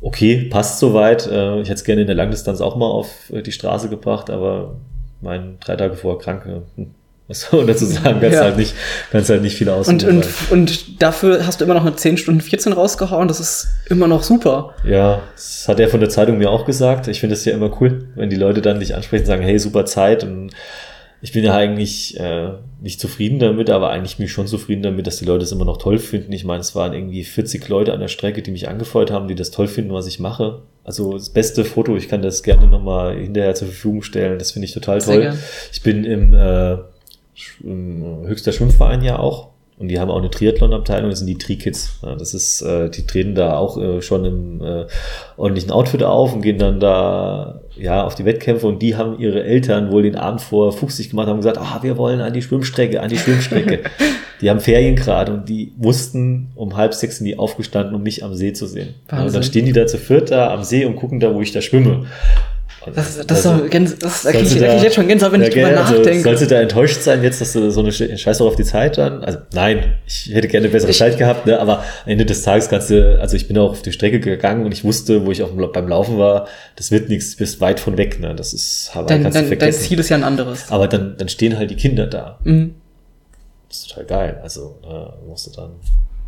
Okay, passt soweit. Äh, ich hätte es gerne in der Langdistanz auch mal auf äh, die Straße gebracht, aber mein drei Tage vorher krank, äh, was soll man dazu sagen? Kannst, ja. halt, nicht, kannst halt nicht viel aus. Und, und, und dafür hast du immer noch eine 10 Stunden 14 rausgehauen. Das ist immer noch super. Ja, das hat er von der Zeitung mir auch gesagt. Ich finde es ja immer cool, wenn die Leute dann dich ansprechen und sagen, hey, super Zeit. Und ich bin ja eigentlich äh, nicht zufrieden damit, aber eigentlich bin ich schon zufrieden damit, dass die Leute es immer noch toll finden. Ich meine, es waren irgendwie 40 Leute an der Strecke, die mich angefeuert haben, die das toll finden, was ich mache. Also das beste Foto, ich kann das gerne nochmal hinterher zur Verfügung stellen. Das finde ich total toll. Ich bin im äh, höchster Schwimmverein ja auch. Und die haben auch eine Triathlon-Abteilung, das sind die Tri-Kids. Ja, das ist, äh, die treten da auch äh, schon im äh, ordentlichen Outfit auf und gehen dann da ja auf die Wettkämpfe und die haben ihre Eltern wohl den Abend vor fuchsig gemacht, haben gesagt, ah, wir wollen an die Schwimmstrecke, an die Schwimmstrecke. die haben Ferien gerade und die mussten um halb sechs in die aufgestanden, um mich am See zu sehen. Ja, und dann stehen die da zu viert da am See und gucken da, wo ich da schwimme. Das, das, also, ist das da kriege ich, da, ich jetzt schon Gänsehaut, wenn ich drüber also, nachdenke. Sollst du da enttäuscht sein jetzt, dass du so eine Scheiß auf die Zeit dann? Also nein, ich hätte gerne bessere ich, Zeit gehabt, ne? aber am Ende des Tages kannst du, also ich bin auch auf die Strecke gegangen und ich wusste, wo ich auch beim Laufen war, das wird nichts, du bist weit von weg. Ne? Das ist, aber dein, kannst dein, du vergessen. dein Ziel ist ja ein anderes. Aber dann, dann stehen halt die Kinder da. Mhm. Das ist total geil. Also ne, musst du dann,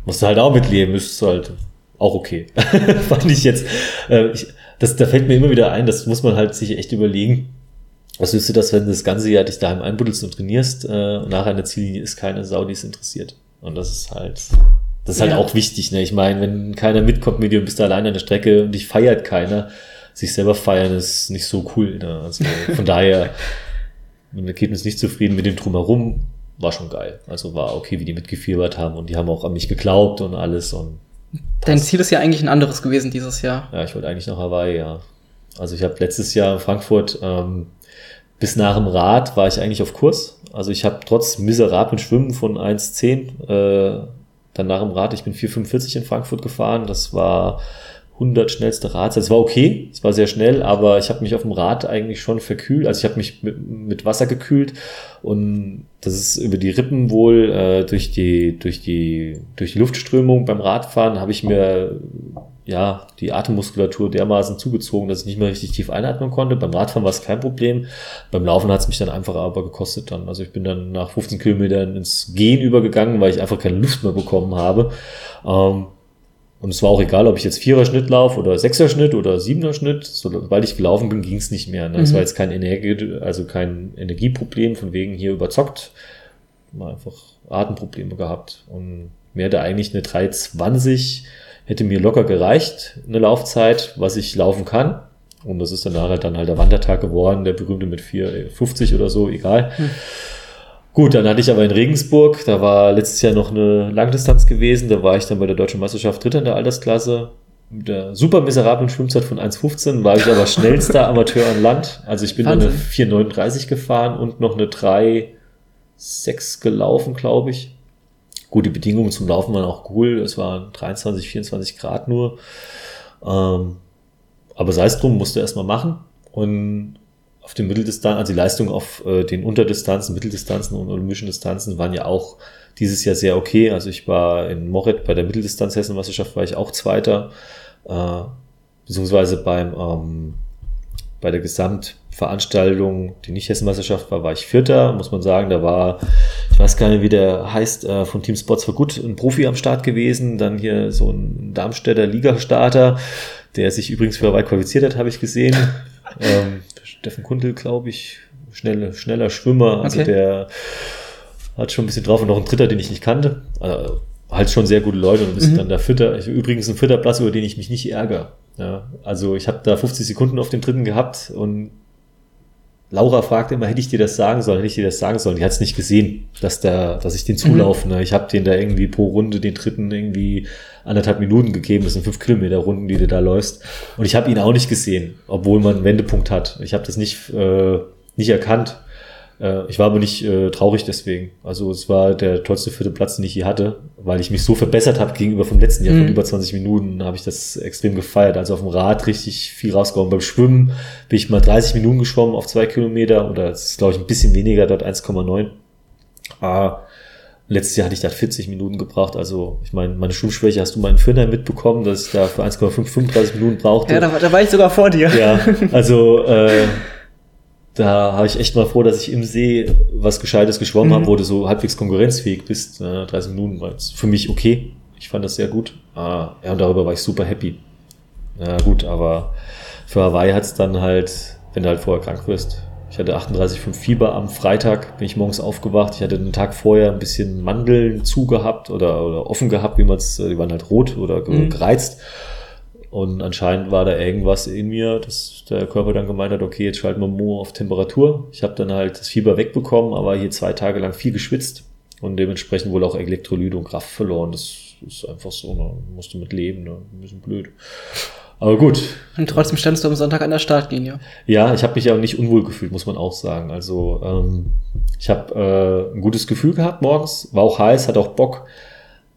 musst du halt auch mitleben, ist halt auch okay. Fand ich jetzt. Äh, ich, das, da fällt mir immer wieder ein, das muss man halt sich echt überlegen. Was willst du das, wenn du das ganze Jahr dich daheim einbuddelst und trainierst äh, und nachher eine Ziellinie ist keine Sau, die es interessiert. Und das ist halt, das ist halt ja. auch wichtig. Ne? Ich meine, wenn keiner mitkommt mit dir und bist da alleine an der Strecke und dich feiert keiner, sich selber feiern ist nicht so cool. Ne? Also von daher, mit dem Ergebnis nicht zufrieden mit dem Drumherum, war schon geil. Also war okay, wie die mitgefiebert haben und die haben auch an mich geglaubt und alles und Dein Ziel ist ja eigentlich ein anderes gewesen dieses Jahr. Ja, ich wollte eigentlich nach Hawaii, ja. Also ich habe letztes Jahr in Frankfurt ähm, bis nach dem Rad war ich eigentlich auf Kurs. Also ich habe trotz miserablen Schwimmen von 1,10 äh, dann nach dem Rad, ich bin 4,45 in Frankfurt gefahren. Das war 100 schnellste Radzeit. Es war okay, es war sehr schnell, aber ich habe mich auf dem Rad eigentlich schon verkühlt. Also ich habe mich mit, mit, Wasser gekühlt und das ist über die Rippen wohl äh, durch die durch die durch die Luftströmung beim Radfahren habe ich mir ja die Atemmuskulatur dermaßen zugezogen, dass ich nicht mehr richtig tief einatmen konnte. Beim Radfahren war es kein Problem. Beim Laufen hat es mich dann einfach aber gekostet dann. Also ich bin dann nach 15 Kilometern ins Gehen übergegangen, weil ich einfach keine Luft mehr bekommen habe. Ähm, und es war auch egal, ob ich jetzt Vierer-Schnitt laufe oder Sechser-Schnitt oder Siebener-Schnitt. Sobald ich gelaufen bin, ging es nicht mehr. Ne? Es mhm. war jetzt kein, Energie, also kein Energieproblem, von wegen hier überzockt. Mal einfach Atemprobleme gehabt. Und mir hätte eigentlich eine 320, hätte mir locker gereicht, eine Laufzeit, was ich laufen kann. Und das ist dann nachher dann halt der Wandertag geworden, der berühmte mit 4,50 oder so, egal. Mhm. Gut, dann hatte ich aber in Regensburg, da war letztes Jahr noch eine Langdistanz gewesen, da war ich dann bei der Deutschen Meisterschaft Dritter in der Altersklasse. Mit der super miserablen Schwimmzeit von 1,15 war ich aber schnellster Amateur an Land. Also ich bin Wahnsinn. eine 4,39 gefahren und noch eine 3,6 gelaufen, glaube ich. Gute Bedingungen zum Laufen waren auch cool. Es waren 23, 24 Grad nur. Ähm, aber sei es drum, musste erstmal machen. Und auf den Mitteldistanzen, also die Leistung auf äh, den Unterdistanzen, Mitteldistanzen und olympischen Distanzen waren ja auch dieses Jahr sehr okay. Also ich war in Moret bei der Mitteldistanz Hessenmeisterschaft war ich auch Zweiter, äh, beziehungsweise beim ähm, bei der Gesamtveranstaltung, die nicht Hessenmeisterschaft war, war ich Vierter, muss man sagen. Da war, ich weiß gar nicht, wie der heißt, äh, von Team Sports for Good, ein Profi am Start gewesen. Dann hier so ein Darmstädter Ligastarter, der sich übrigens für weit qualifiziert hat, habe ich gesehen. Ähm, Steffen Kundel, glaube ich, schnelle, schneller Schwimmer. Also okay. der hat schon ein bisschen drauf und noch ein Dritter, den ich nicht kannte. Also, halt schon sehr gute Leute und bist mhm. dann der Vierter. Ich, übrigens ein vierter Platz, über den ich mich nicht ärgere. Ja, also ich habe da 50 Sekunden auf dem dritten gehabt und Laura fragte immer, hätte ich dir das sagen sollen, hätte ich dir das sagen sollen. Die hat es nicht gesehen, dass da, dass ich den zulaufe. Mhm. Ne? Ich habe den da irgendwie pro Runde den dritten irgendwie anderthalb Minuten gegeben. Das sind fünf Kilometer Runden, die du da läufst. Und ich habe ihn auch nicht gesehen, obwohl man einen Wendepunkt hat. Ich habe das nicht, äh, nicht erkannt. Äh, ich war aber nicht äh, traurig deswegen. Also es war der tollste vierte Platz, den ich je hatte, weil ich mich so verbessert habe gegenüber vom letzten Jahr. Mhm. Von über 20 Minuten habe ich das extrem gefeiert. Also auf dem Rad richtig viel rausgehauen. Beim Schwimmen bin ich mal 30 Minuten geschwommen auf zwei Kilometer oder es ist glaube ich ein bisschen weniger, dort 1,9. Ah, Letztes Jahr hatte ich da 40 Minuten gebraucht. Also, ich meine, meine Schwimmschwäche hast du mal in Firnheim mitbekommen, dass ich da für 1,5 35 Minuten brauchte. Ja, da, da, war ich sogar vor dir. Ja, also äh, da habe ich echt mal froh, dass ich im See was Gescheites geschwommen mhm. habe, wo du so halbwegs konkurrenzfähig bist. Äh, 30 Minuten war jetzt für mich okay. Ich fand das sehr gut. Ah, ja, und darüber war ich super happy. Ja, gut, aber für Hawaii hat es dann halt, wenn du halt vorher krank wirst, ich hatte 38,5 Fieber am Freitag, bin ich morgens aufgewacht. Ich hatte den Tag vorher ein bisschen Mandeln zugehabt oder, oder offen gehabt, wie man es, die waren halt rot oder mhm. Und anscheinend war da irgendwas in mir, dass der Körper dann gemeint hat, okay, jetzt schalten wir Mo auf Temperatur. Ich habe dann halt das Fieber wegbekommen, aber hier zwei Tage lang viel geschwitzt und dementsprechend wohl auch Elektrolyte und Kraft verloren. Das ist einfach so, ne? musste mit leben, ne? ein bisschen blöd. Aber gut. Und trotzdem standst du am Sonntag an der Startlinie. Ja, ich habe mich ja nicht unwohl gefühlt, muss man auch sagen. Also ähm, ich habe äh, ein gutes Gefühl gehabt morgens, war auch heiß, hat auch Bock.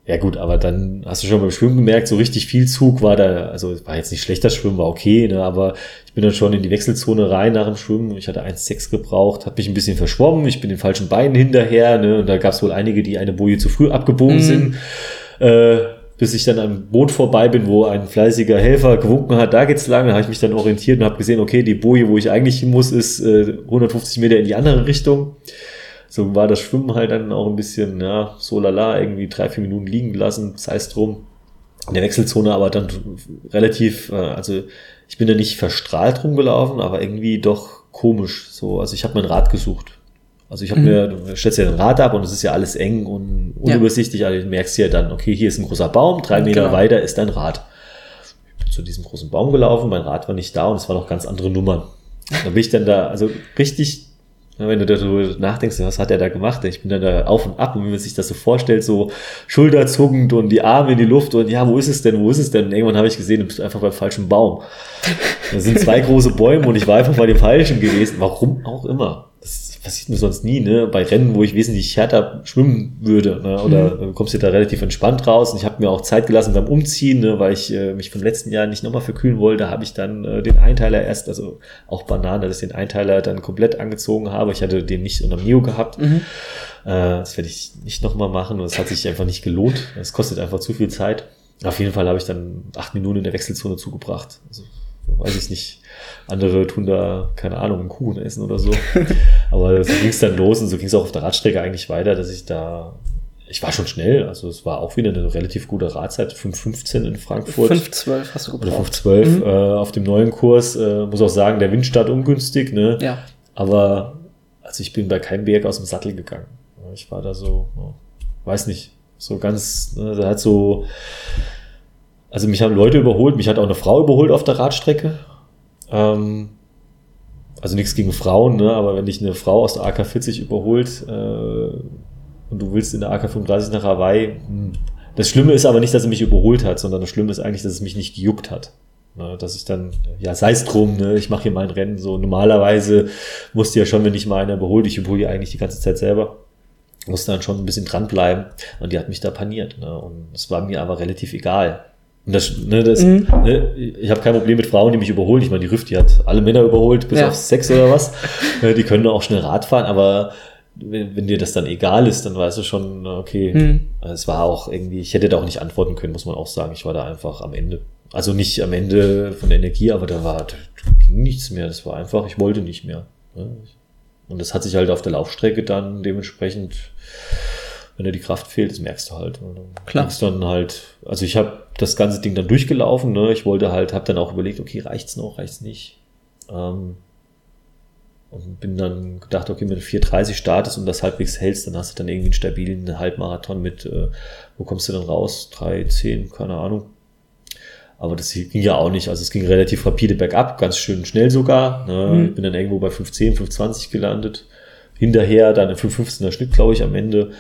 Ja gut, aber dann hast du schon beim Schwimmen gemerkt, so richtig viel Zug war da, also war jetzt nicht schlechter Schwimmen, war okay, ne, aber ich bin dann schon in die Wechselzone rein nach dem Schwimmen. Ich hatte 1,6 gebraucht, habe mich ein bisschen verschwommen, ich bin den falschen Beinen hinterher, ne, und da gab es wohl einige, die eine Boje zu früh abgebogen mhm. sind. Äh, bis ich dann am Boot vorbei bin, wo ein fleißiger Helfer gewunken hat, da geht's lang. Da habe ich mich dann orientiert und habe gesehen, okay, die Boje, wo ich eigentlich hin muss, ist äh, 150 Meter in die andere Richtung. So war das Schwimmen halt dann auch ein bisschen, ja, so lala, irgendwie drei, vier Minuten liegen gelassen, sei es drum. In der Wechselzone aber dann relativ, äh, also ich bin da nicht verstrahlt rumgelaufen, aber irgendwie doch komisch. So, also ich habe mein Rad gesucht. Also ich habe mhm. mir, du stellst ja den Rad ab und es ist ja alles eng und unübersichtlich, ja. also du merkst ja dann, okay, hier ist ein großer Baum, drei Meter genau. weiter ist dein Rad. Ich bin zu diesem großen Baum gelaufen, mein Rad war nicht da und es waren noch ganz andere Nummern. Da bin ich dann da, also richtig, wenn du darüber nachdenkst, was hat er da gemacht? Ich bin dann da auf und ab und wenn man sich das so vorstellt, so schulterzuckend und die Arme in die Luft und ja, wo ist es denn, wo ist es denn? Und irgendwann habe ich gesehen, du bist einfach beim falschen Baum. Da sind zwei große Bäume und ich war einfach bei dem falschen gewesen. Warum auch immer. Das passiert mir sonst nie, ne? Bei Rennen, wo ich wesentlich härter schwimmen würde, ne? Oder mhm. kommst du da relativ entspannt raus. Und ich habe mir auch Zeit gelassen beim Umziehen, ne? weil ich äh, mich vom letzten Jahr nicht nochmal verkühlen wollte, habe ich dann äh, den Einteiler erst, also auch Banane, dass ich den Einteiler dann komplett angezogen habe. Ich hatte den nicht unter Mio gehabt. Mhm. Äh, das werde ich nicht nochmal machen und es hat sich einfach nicht gelohnt. Es kostet einfach zu viel Zeit. Auf jeden Fall habe ich dann acht Minuten in der Wechselzone zugebracht. Also weiß ich nicht. Andere tun da, keine Ahnung, einen Kuchen essen oder so. Aber so ging es dann los und so ging es auch auf der Radstrecke eigentlich weiter, dass ich da, ich war schon schnell, also es war auch wieder eine relativ gute Radzeit, 5,15 in Frankfurt. 5,12 hast du gebraucht. Oder 5,12 mhm. äh, auf dem neuen Kurs. Äh, muss auch sagen, der Wind stand ungünstig, ne? Ja. Aber, also ich bin bei keinem Berg aus dem Sattel gegangen. Ich war da so, weiß nicht, so ganz, ne, da hat so, also mich haben Leute überholt, mich hat auch eine Frau überholt auf der Radstrecke. Ähm, also nichts gegen Frauen, ne? aber wenn dich eine Frau aus der AK-40 überholt äh, und du willst in der AK-35 nach Hawaii, hm. das Schlimme ist aber nicht, dass sie mich überholt hat, sondern das Schlimme ist eigentlich, dass es mich nicht gejuckt hat. Ne? Dass ich dann, ja, sei es drum, ne? ich mache hier mein Rennen so. Normalerweise musste ja schon, wenn ich mal einer überholt, ich überhole die eigentlich die ganze Zeit selber musste dann schon ein bisschen dranbleiben und die hat mich da paniert. Ne? Und es war mir aber relativ egal. Das, ne, das, mhm. ne, ich habe kein Problem mit Frauen, die mich überholen. Ich meine, die Rüft, die hat alle Männer überholt, bis ja. auf Sex oder was. die können auch schnell Rad fahren, aber wenn, wenn dir das dann egal ist, dann weißt du schon, okay, mhm. es war auch irgendwie, ich hätte da auch nicht antworten können, muss man auch sagen. Ich war da einfach am Ende. Also nicht am Ende von der Energie, aber da war, da ging nichts mehr. Das war einfach, ich wollte nicht mehr. Und das hat sich halt auf der Laufstrecke dann dementsprechend wenn dir die Kraft fehlt, das merkst du halt. Klar. dann halt, also ich habe das ganze Ding dann durchgelaufen, ne? Ich wollte halt, habe dann auch überlegt, okay, reicht's noch, reicht's nicht. Ähm, und bin dann gedacht, okay, wenn du 4,30 startest und das halbwegs hältst, dann hast du dann irgendwie einen stabilen Halbmarathon mit, äh, wo kommst du dann raus? 3, 10, keine Ahnung. Aber das ging ja auch nicht. Also es ging relativ rapide bergab, ganz schön schnell sogar. Ne? Mhm. Ich bin dann irgendwo bei 5,10, 5,20 gelandet. Hinterher dann ein 5,15er Schnitt, glaube ich, am Ende.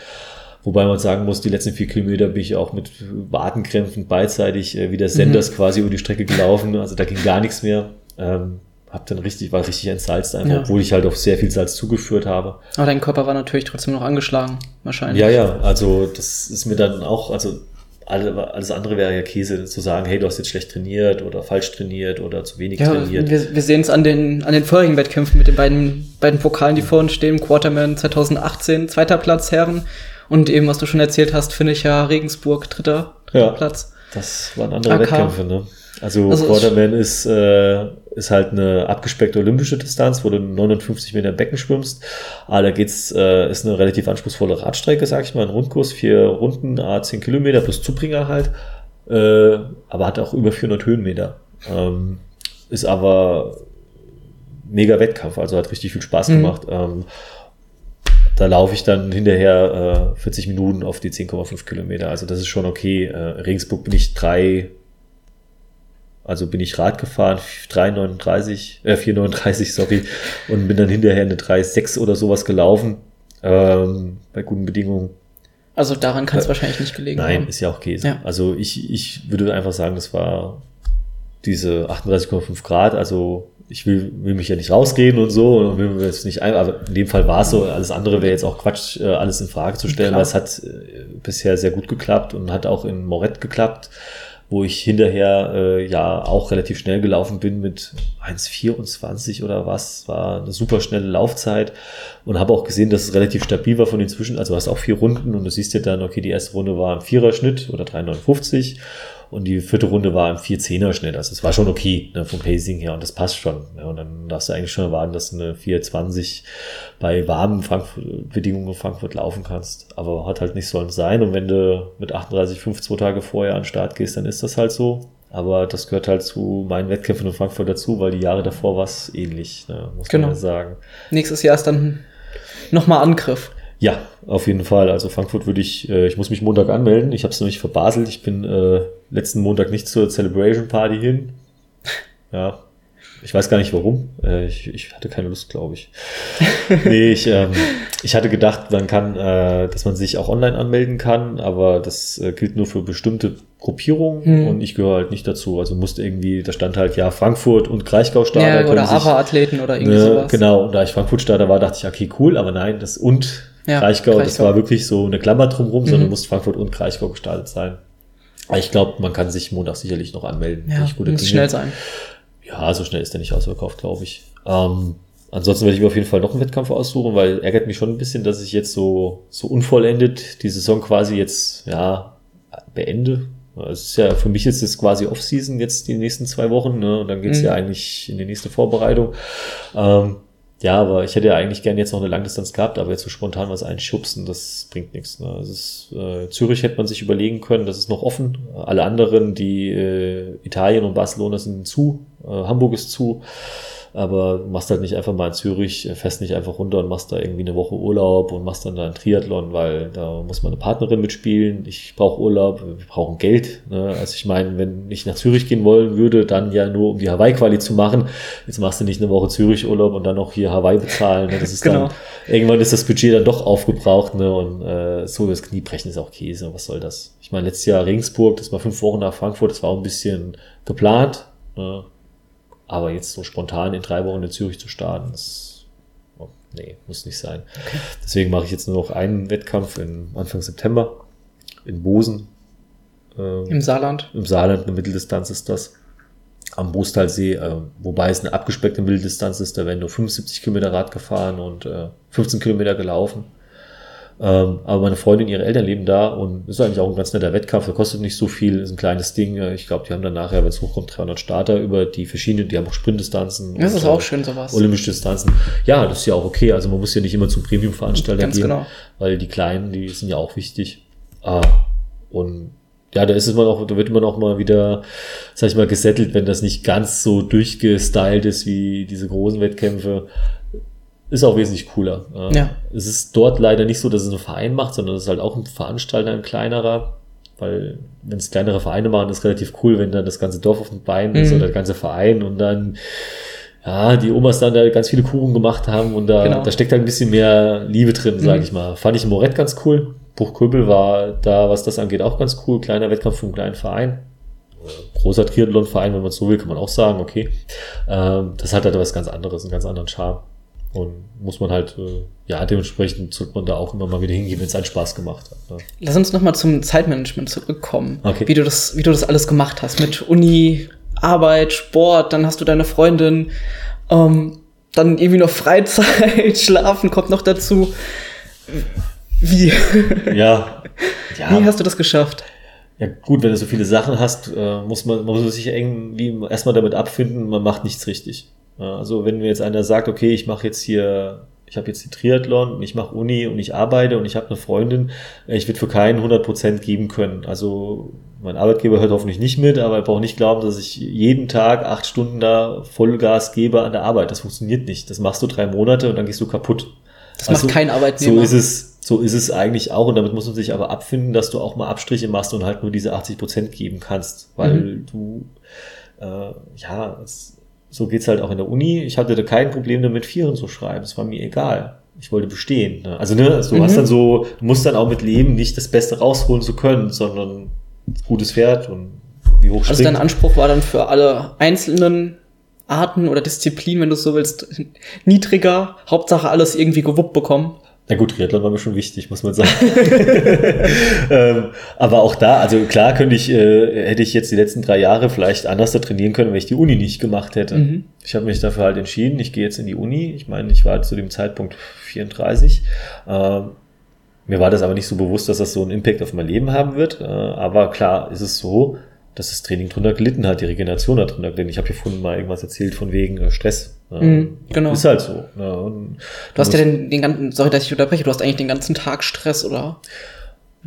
Wobei man sagen muss, die letzten vier Kilometer bin ich auch mit Wadenkrämpfen beidseitig äh, wie der Senders mhm. quasi über die Strecke gelaufen. Also da ging gar nichts mehr. Ähm, hab dann richtig, war richtig entsalzt einfach, ja. obwohl ich halt auch sehr viel Salz zugeführt habe. Aber dein Körper war natürlich trotzdem noch angeschlagen, wahrscheinlich. Ja, ja, also das ist mir dann auch, also alles andere wäre ja Käse, zu sagen, hey, du hast jetzt schlecht trainiert oder falsch trainiert oder zu wenig ja, trainiert. Wir, wir sehen es an den, an den vorherigen Wettkämpfen mit den beiden, beiden Pokalen, die vor uns stehen. Quarterman 2018, zweiter Platz, Herren. Und eben, was du schon erzählt hast, finde ich ja Regensburg, dritter, dritter ja, Platz. Das waren andere AK. Wettkämpfe, ne? Also, also Quarterman ist, äh, ist halt eine abgespeckte olympische Distanz, wo du 59 Meter im Becken schwimmst. Aber da geht's, äh, ist eine relativ anspruchsvolle Radstrecke, sag ich mal, ein Rundkurs, vier Runden, a 10 Kilometer plus Zubringer halt. Äh, aber hat auch über 400 Höhenmeter. Ähm, ist aber mega Wettkampf, also hat richtig viel Spaß mhm. gemacht. Ähm, da laufe ich dann hinterher äh, 40 Minuten auf die 10,5 Kilometer. Also das ist schon okay. Äh, Regensburg bin ich drei also bin ich Rad gefahren, 3,39, äh, 4,39, sorry, und bin dann hinterher eine 3,6 oder sowas gelaufen, ähm, bei guten Bedingungen. Also daran kann es äh, wahrscheinlich nicht gelegen Nein, haben. ist ja auch Käse. Ja. Also ich, ich würde einfach sagen, das war diese 38,5 Grad, also ich will, will mich ja nicht rausgehen und so und will mir jetzt nicht ein, aber in dem Fall war es so, alles andere wäre jetzt auch Quatsch, äh, alles in Frage zu stellen, Klar. weil es hat äh, bisher sehr gut geklappt und hat auch in Moret geklappt wo ich hinterher äh, ja auch relativ schnell gelaufen bin mit 1,24 oder was. War eine super schnelle Laufzeit und habe auch gesehen, dass es relativ stabil war von den Zwischen. Also du hast auch vier Runden und du siehst ja dann, okay, die erste Runde war im Viererschnitt oder 3,59 und die vierte Runde war im 4-10er-Schnitt. Also es war schon okay ne, vom Pacing her und das passt schon. Ja, und dann darfst du eigentlich schon erwarten, dass du eine 4-20 bei warmen Frankfurt Bedingungen in Frankfurt laufen kannst. Aber hat halt nicht sollen sein. Und wenn du mit 38, 5, zwei Tage vorher an den Start gehst, dann ist das halt so. Aber das gehört halt zu meinen Wettkämpfen in Frankfurt dazu, weil die Jahre davor war es ähnlich, ne, muss genau. man ja sagen. Nächstes Jahr ist dann nochmal Angriff. Ja, auf jeden Fall. Also Frankfurt würde ich, äh, ich muss mich Montag anmelden. Ich habe es nämlich verbaselt. Ich bin äh, letzten Montag nicht zur Celebration Party hin. Ja, ich weiß gar nicht warum. Äh, ich, ich hatte keine Lust, glaube ich. nee, ich, ähm, ich hatte gedacht, man kann, äh, dass man sich auch online anmelden kann, aber das äh, gilt nur für bestimmte Gruppierungen hm. und ich gehöre halt nicht dazu. Also musste irgendwie, da stand halt ja Frankfurt und Kraichgau-Starter. Ja, oder APA-Athleten oder irgendwie ne, sowas. Genau, und da ich Frankfurt-Starter war, dachte ich, okay, cool, aber nein, das und ja, Kraichgau, Kraichgau, das war wirklich so eine Klammer drumherum, mhm. sondern muss Frankfurt und Kraichgau gestartet sein. Aber ich glaube, man kann sich Montag sicherlich noch anmelden. Ja, muss schnell sein. Ja, so schnell ist der nicht ausverkauft, glaube ich. Ähm, ansonsten werde ich mir auf jeden Fall noch einen Wettkampf aussuchen, weil ärgert mich schon ein bisschen, dass ich jetzt so, so unvollendet die Saison quasi jetzt, ja, beende. Es ist ja, für mich ist es quasi Off-Season jetzt die nächsten zwei Wochen, ne? Und dann geht's mhm. ja eigentlich in die nächste Vorbereitung. Ähm, ja, aber ich hätte ja eigentlich gerne jetzt noch eine Langdistanz gehabt, aber jetzt so spontan was einschubsen, das bringt nichts. Ne? Ist, äh, Zürich hätte man sich überlegen können, das ist noch offen. Alle anderen, die äh, Italien und Barcelona sind zu, äh, Hamburg ist zu. Aber machst halt nicht einfach mal in Zürich, äh, fährst nicht einfach runter und machst da irgendwie eine Woche Urlaub und machst dann da einen Triathlon, weil da muss meine Partnerin mitspielen. Ich brauche Urlaub, wir brauchen Geld. Ne? Also ich meine, wenn ich nach Zürich gehen wollen würde, dann ja nur um die Hawaii-Quali zu machen. Jetzt machst du nicht eine Woche Zürich-Urlaub und dann noch hier Hawaii bezahlen. Ne? Das ist genau. dann, irgendwann ist das Budget dann doch aufgebraucht. Ne? Und äh, so das Knie brechen ist auch Käse. Was soll das? Ich meine, letztes Jahr Regensburg, das war fünf Wochen nach Frankfurt, das war auch ein bisschen geplant. Ne? Aber jetzt so spontan in drei Wochen in Zürich zu starten, das, oh, nee, muss nicht sein. Okay. Deswegen mache ich jetzt nur noch einen Wettkampf in Anfang September in Bosen. Ähm, Im Saarland? Im Saarland, eine Mitteldistanz ist das. Am Boostalsee, äh, wobei es eine abgespeckte Mitteldistanz ist, da werden nur 75 Kilometer Rad gefahren und äh, 15 Kilometer gelaufen. Ähm, aber meine Freundin, ihre Eltern leben da und ist eigentlich auch ein ganz netter Wettkampf. Der kostet nicht so viel, ist ein kleines Ding. Ich glaube, die haben dann nachher, wenn es hochkommt, 300 Starter über die verschiedenen, die haben auch Sprintdistanzen. Das ist auch schön, sowas. Olympische Distanzen. Ja, das ist ja auch okay. Also man muss ja nicht immer zum Premium-Veranstalter gehen. Genau. Weil die Kleinen, die sind ja auch wichtig. Ah, und ja, da ist es man auch, da wird man auch mal wieder, sag ich mal, gesettelt, wenn das nicht ganz so durchgestylt ist wie diese großen Wettkämpfe ist auch wesentlich cooler. Ja. Es ist dort leider nicht so, dass es ein Verein macht, sondern es ist halt auch ein Veranstalter, ein kleinerer. Weil, wenn es kleinere Vereine machen, ist relativ cool, wenn dann das ganze Dorf auf den Beinen ist mhm. oder der ganze Verein und dann, ja, die Omas dann da ganz viele Kuchen gemacht haben und da, genau. da steckt halt ein bisschen mehr Liebe drin, sage mhm. ich mal. Fand ich im Morett ganz cool. Bruchköbel war da, was das angeht, auch ganz cool. Kleiner Wettkampf für einen kleinen Verein. großer Triathlon-Verein, wenn man es so will, kann man auch sagen, okay. Ähm, das hat halt was ganz anderes, einen ganz anderen Charme. Und muss man halt, äh, ja, dementsprechend sollte man da auch immer mal wieder hingehen, wenn es einen Spaß gemacht hat. Ne? Lass uns nochmal zum Zeitmanagement zurückkommen. Okay. Wie du das, wie du das alles gemacht hast mit Uni, Arbeit, Sport, dann hast du deine Freundin, ähm, dann irgendwie noch Freizeit, Schlafen kommt noch dazu. Wie? Ja. ja. Wie hast du das geschafft? Ja, gut, wenn du so viele Sachen hast, äh, muss man, man muss sich irgendwie erstmal damit abfinden, man macht nichts richtig. Also wenn mir jetzt einer sagt, okay, ich mache jetzt hier, ich habe jetzt die Triathlon und ich mache Uni und ich arbeite und ich habe eine Freundin, äh, ich würde für keinen 100% geben können. Also mein Arbeitgeber hört hoffentlich nicht mit, aber er braucht nicht glauben, dass ich jeden Tag acht Stunden da Vollgas gebe an der Arbeit. Das funktioniert nicht. Das machst du drei Monate und dann gehst du kaputt. Das also, macht kein Arbeitnehmer. So ist es, so ist es eigentlich auch und damit muss man sich aber abfinden, dass du auch mal Abstriche machst und halt nur diese 80 Prozent geben kannst, weil mhm. du äh, ja es, so geht's halt auch in der Uni. Ich hatte da kein Problem damit, Vieren zu schreiben. Es war mir egal. Ich wollte bestehen. Ne? Also ne, du mhm. hast dann so, du musst dann auch mit leben, nicht das Beste rausholen zu können, sondern gutes Pferd und wie hoch Also dein Anspruch war dann für alle einzelnen Arten oder Disziplinen, wenn du so willst, niedriger. Hauptsache alles irgendwie gewuppt bekommen. Na gut, Triathlon war mir schon wichtig, muss man sagen. ähm, aber auch da, also klar könnte ich, äh, hätte ich jetzt die letzten drei Jahre vielleicht anders da trainieren können, wenn ich die Uni nicht gemacht hätte. Mhm. Ich habe mich dafür halt entschieden, ich gehe jetzt in die Uni. Ich meine, ich war zu dem Zeitpunkt 34. Ähm, mir war das aber nicht so bewusst, dass das so einen Impact auf mein Leben haben wird. Äh, aber klar ist es so, dass das Training drunter gelitten hat, die Regeneration hat drunter gelitten. Ich habe hier vorhin mal irgendwas erzählt von wegen äh, Stress. Mhm, genau. Ist halt so. du hast ja den, den ganzen, sorry, dass ich unterbreche, du hast eigentlich den ganzen Tag Stress, oder?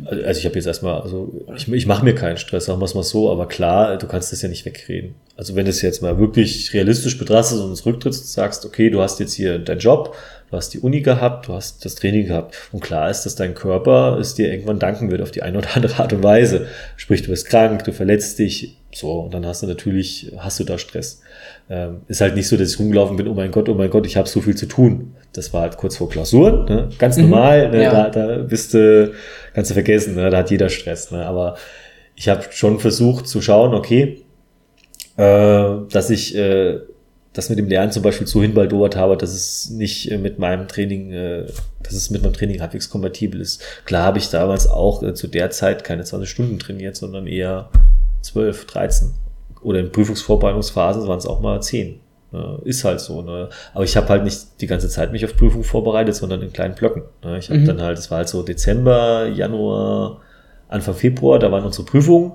Also ich habe jetzt erstmal, also ich, ich mache mir keinen Stress, sagen wir es mal so, aber klar, du kannst das ja nicht wegreden. Also wenn du es jetzt mal wirklich realistisch betrachtest und zurücktrittst und sagst, okay, du hast jetzt hier deinen Job, du hast die Uni gehabt, du hast das Training gehabt und klar ist, dass dein Körper es dir irgendwann danken wird auf die eine oder andere Art und Weise. Sprich, du bist krank, du verletzt dich, so und dann hast du natürlich, hast du da Stress. Ähm, ist halt nicht so, dass ich rumgelaufen bin, oh mein Gott, oh mein Gott, ich habe so viel zu tun. Das war halt kurz vor Klausuren, ne? ganz mhm. normal, ne? ja. da, da bist du, kannst du vergessen, ne? da hat jeder Stress. Ne? Aber ich habe schon versucht zu schauen, okay, äh, dass ich äh, das mit dem Lernen zum Beispiel so hinbaldowert habe, dass es nicht äh, mit meinem Training, äh, dass es mit meinem Training halbwegs kompatibel ist. Klar habe ich damals auch äh, zu der Zeit keine 20 Stunden trainiert, sondern eher 12, 13. Oder in Prüfungsvorbereitungsphasen waren es auch mal 10. Ne? Ist halt so. Ne? Aber ich habe halt nicht die ganze Zeit mich auf Prüfung vorbereitet, sondern in kleinen Blöcken. Ne? Ich habe mhm. dann halt, es war halt so Dezember, Januar, Anfang Februar, da waren unsere Prüfungen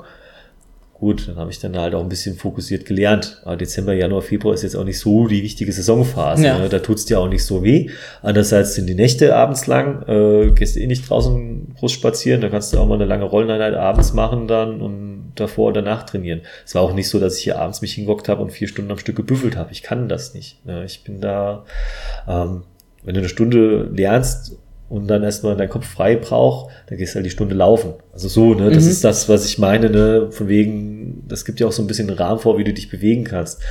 Gut, dann habe ich dann halt auch ein bisschen fokussiert gelernt. Aber Dezember, Januar, Februar ist jetzt auch nicht so die wichtige Saisonphase. Ja. Ne? Da tut's dir auch nicht so weh. Andererseits sind die Nächte abends lang, äh, gehst eh nicht draußen groß spazieren, da kannst du auch mal eine lange Rolleneinheit abends machen dann und davor und danach trainieren. Es war auch nicht so, dass ich hier abends mich hingockt habe und vier Stunden am Stück gebüffelt habe. Ich kann das nicht. Ne? Ich bin da, ähm, wenn du eine Stunde lernst und dann erstmal dein Kopf frei braucht, dann gehst du halt die Stunde laufen. Also so, ne, das mhm. ist das, was ich meine, ne, von wegen, das gibt ja auch so ein bisschen einen Rahmen vor, wie du dich bewegen kannst.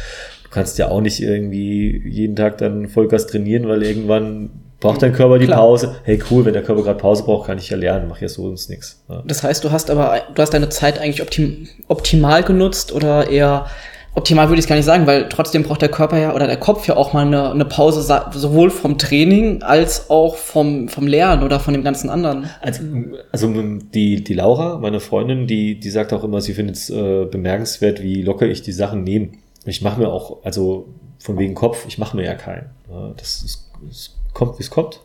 Du kannst ja auch nicht irgendwie jeden Tag dann Vollgas trainieren, weil irgendwann braucht dein Körper die Klar. Pause. Hey, cool, wenn der Körper gerade Pause braucht, kann ich ja lernen, mach ja so uns nichts. Ja. Das heißt, du hast aber, du hast deine Zeit eigentlich optim, optimal genutzt oder eher optimal würde ich es gar nicht sagen, weil trotzdem braucht der Körper ja oder der Kopf ja auch mal eine, eine Pause, sowohl vom Training als auch vom, vom Lernen oder von dem ganzen anderen. Also, also die, die Laura, meine Freundin, die, die sagt auch immer, sie findet es äh, bemerkenswert, wie locker ich die Sachen nehme. Ich mache mir auch, also von wegen Kopf, ich mache mir ja keinen. Das, ist, das kommt, wie es kommt.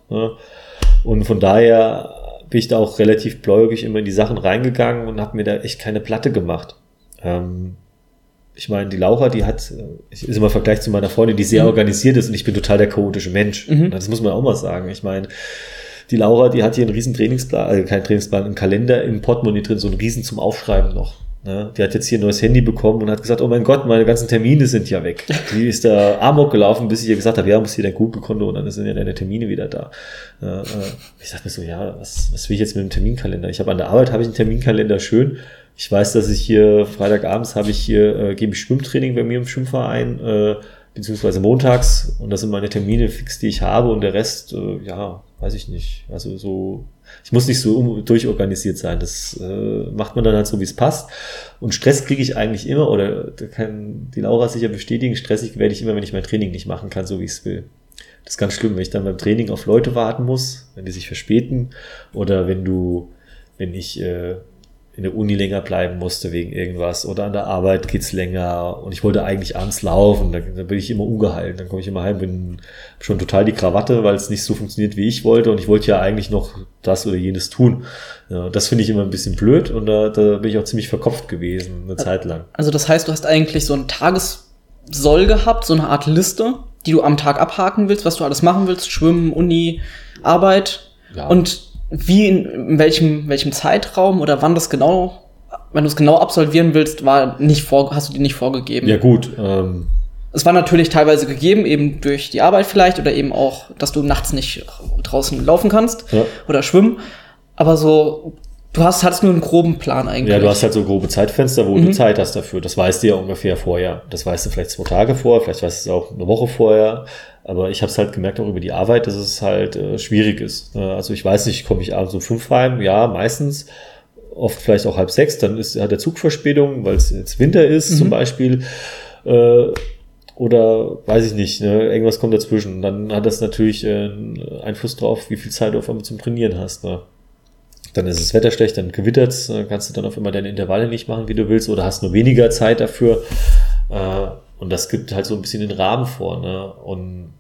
Und von daher bin ich da auch relativ bläugig immer in die Sachen reingegangen und habe mir da echt keine Platte gemacht. Ähm, ich meine, die Laura, die hat, äh, ist immer im Vergleich zu meiner Freundin, die sehr mhm. organisiert ist und ich bin total der chaotische Mensch. Mhm. Das muss man auch mal sagen. Ich meine, die Laura, die hat hier einen riesen Trainingsplan, also kein Trainingsplan, einen Kalender im Portemonnaie drin, so einen riesen zum Aufschreiben noch. Ne? Die hat jetzt hier ein neues Handy bekommen und hat gesagt, oh mein Gott, meine ganzen Termine sind ja weg. Die ist da Amok gelaufen, bis ich ihr gesagt habe, ja, muss hier dein Google-Konto und dann sind ja deine Termine wieder da. Äh, ich dachte mir so, ja, was, was will ich jetzt mit dem Terminkalender? Ich habe an der Arbeit habe ich einen Terminkalender schön ich weiß, dass ich hier Freitagabends habe ich hier, äh, gebe ich Schwimmtraining bei mir im Schwimmverein. Äh, beziehungsweise montags und das sind meine Termine fix, die ich habe und der Rest, äh, ja, weiß ich nicht. Also so, ich muss nicht so durchorganisiert sein. Das äh, macht man dann halt so, wie es passt. Und Stress kriege ich eigentlich immer, oder da kann die Laura sicher bestätigen, stressig werde ich immer, wenn ich mein Training nicht machen kann, so wie ich es will. Das ist ganz schlimm, wenn ich dann beim Training auf Leute warten muss, wenn die sich verspäten oder wenn du, wenn ich äh, in der Uni länger bleiben musste wegen irgendwas oder an der Arbeit geht's länger und ich wollte eigentlich abends laufen, dann, dann bin ich immer ungehalten, dann komme ich immer heim, bin schon total die Krawatte, weil es nicht so funktioniert, wie ich wollte und ich wollte ja eigentlich noch das oder jenes tun. Ja, das finde ich immer ein bisschen blöd und da, da bin ich auch ziemlich verkopft gewesen, eine Zeit lang. Also das heißt, du hast eigentlich so ein Tagessoll gehabt, so eine Art Liste, die du am Tag abhaken willst, was du alles machen willst, Schwimmen, Uni, Arbeit ja. und wie in, in welchem, welchem Zeitraum oder wann das genau, wenn du es genau absolvieren willst, war nicht vor, hast du dir nicht vorgegeben. Ja, gut. Ähm. Es war natürlich teilweise gegeben, eben durch die Arbeit vielleicht oder eben auch, dass du nachts nicht draußen laufen kannst ja. oder schwimmen. Aber so, du hast, hattest nur einen groben Plan eigentlich. Ja, du hast halt so grobe Zeitfenster, wo mhm. du Zeit hast dafür. Das weißt du ja ungefähr vorher. Das weißt du vielleicht zwei Tage vorher, vielleicht weißt du es auch eine Woche vorher. Aber ich habe es halt gemerkt auch über die Arbeit, dass es halt äh, schwierig ist. Ne? Also ich weiß nicht, komme ich abends um fünf heim? Ja, meistens. Oft vielleicht auch halb sechs. Dann ist, hat der Zug Verspätung, weil es jetzt Winter ist mhm. zum Beispiel. Äh, oder weiß ich nicht, ne? irgendwas kommt dazwischen. Dann hat das natürlich äh, Einfluss drauf, wie viel Zeit du auf einmal zum Trainieren hast. Ne? Dann ist das Wetter schlecht, dann gewittert es, kannst du dann auf einmal deine Intervalle nicht machen, wie du willst, oder hast nur weniger Zeit dafür. Äh, und das gibt halt so ein bisschen den Rahmen vor. Ne? Und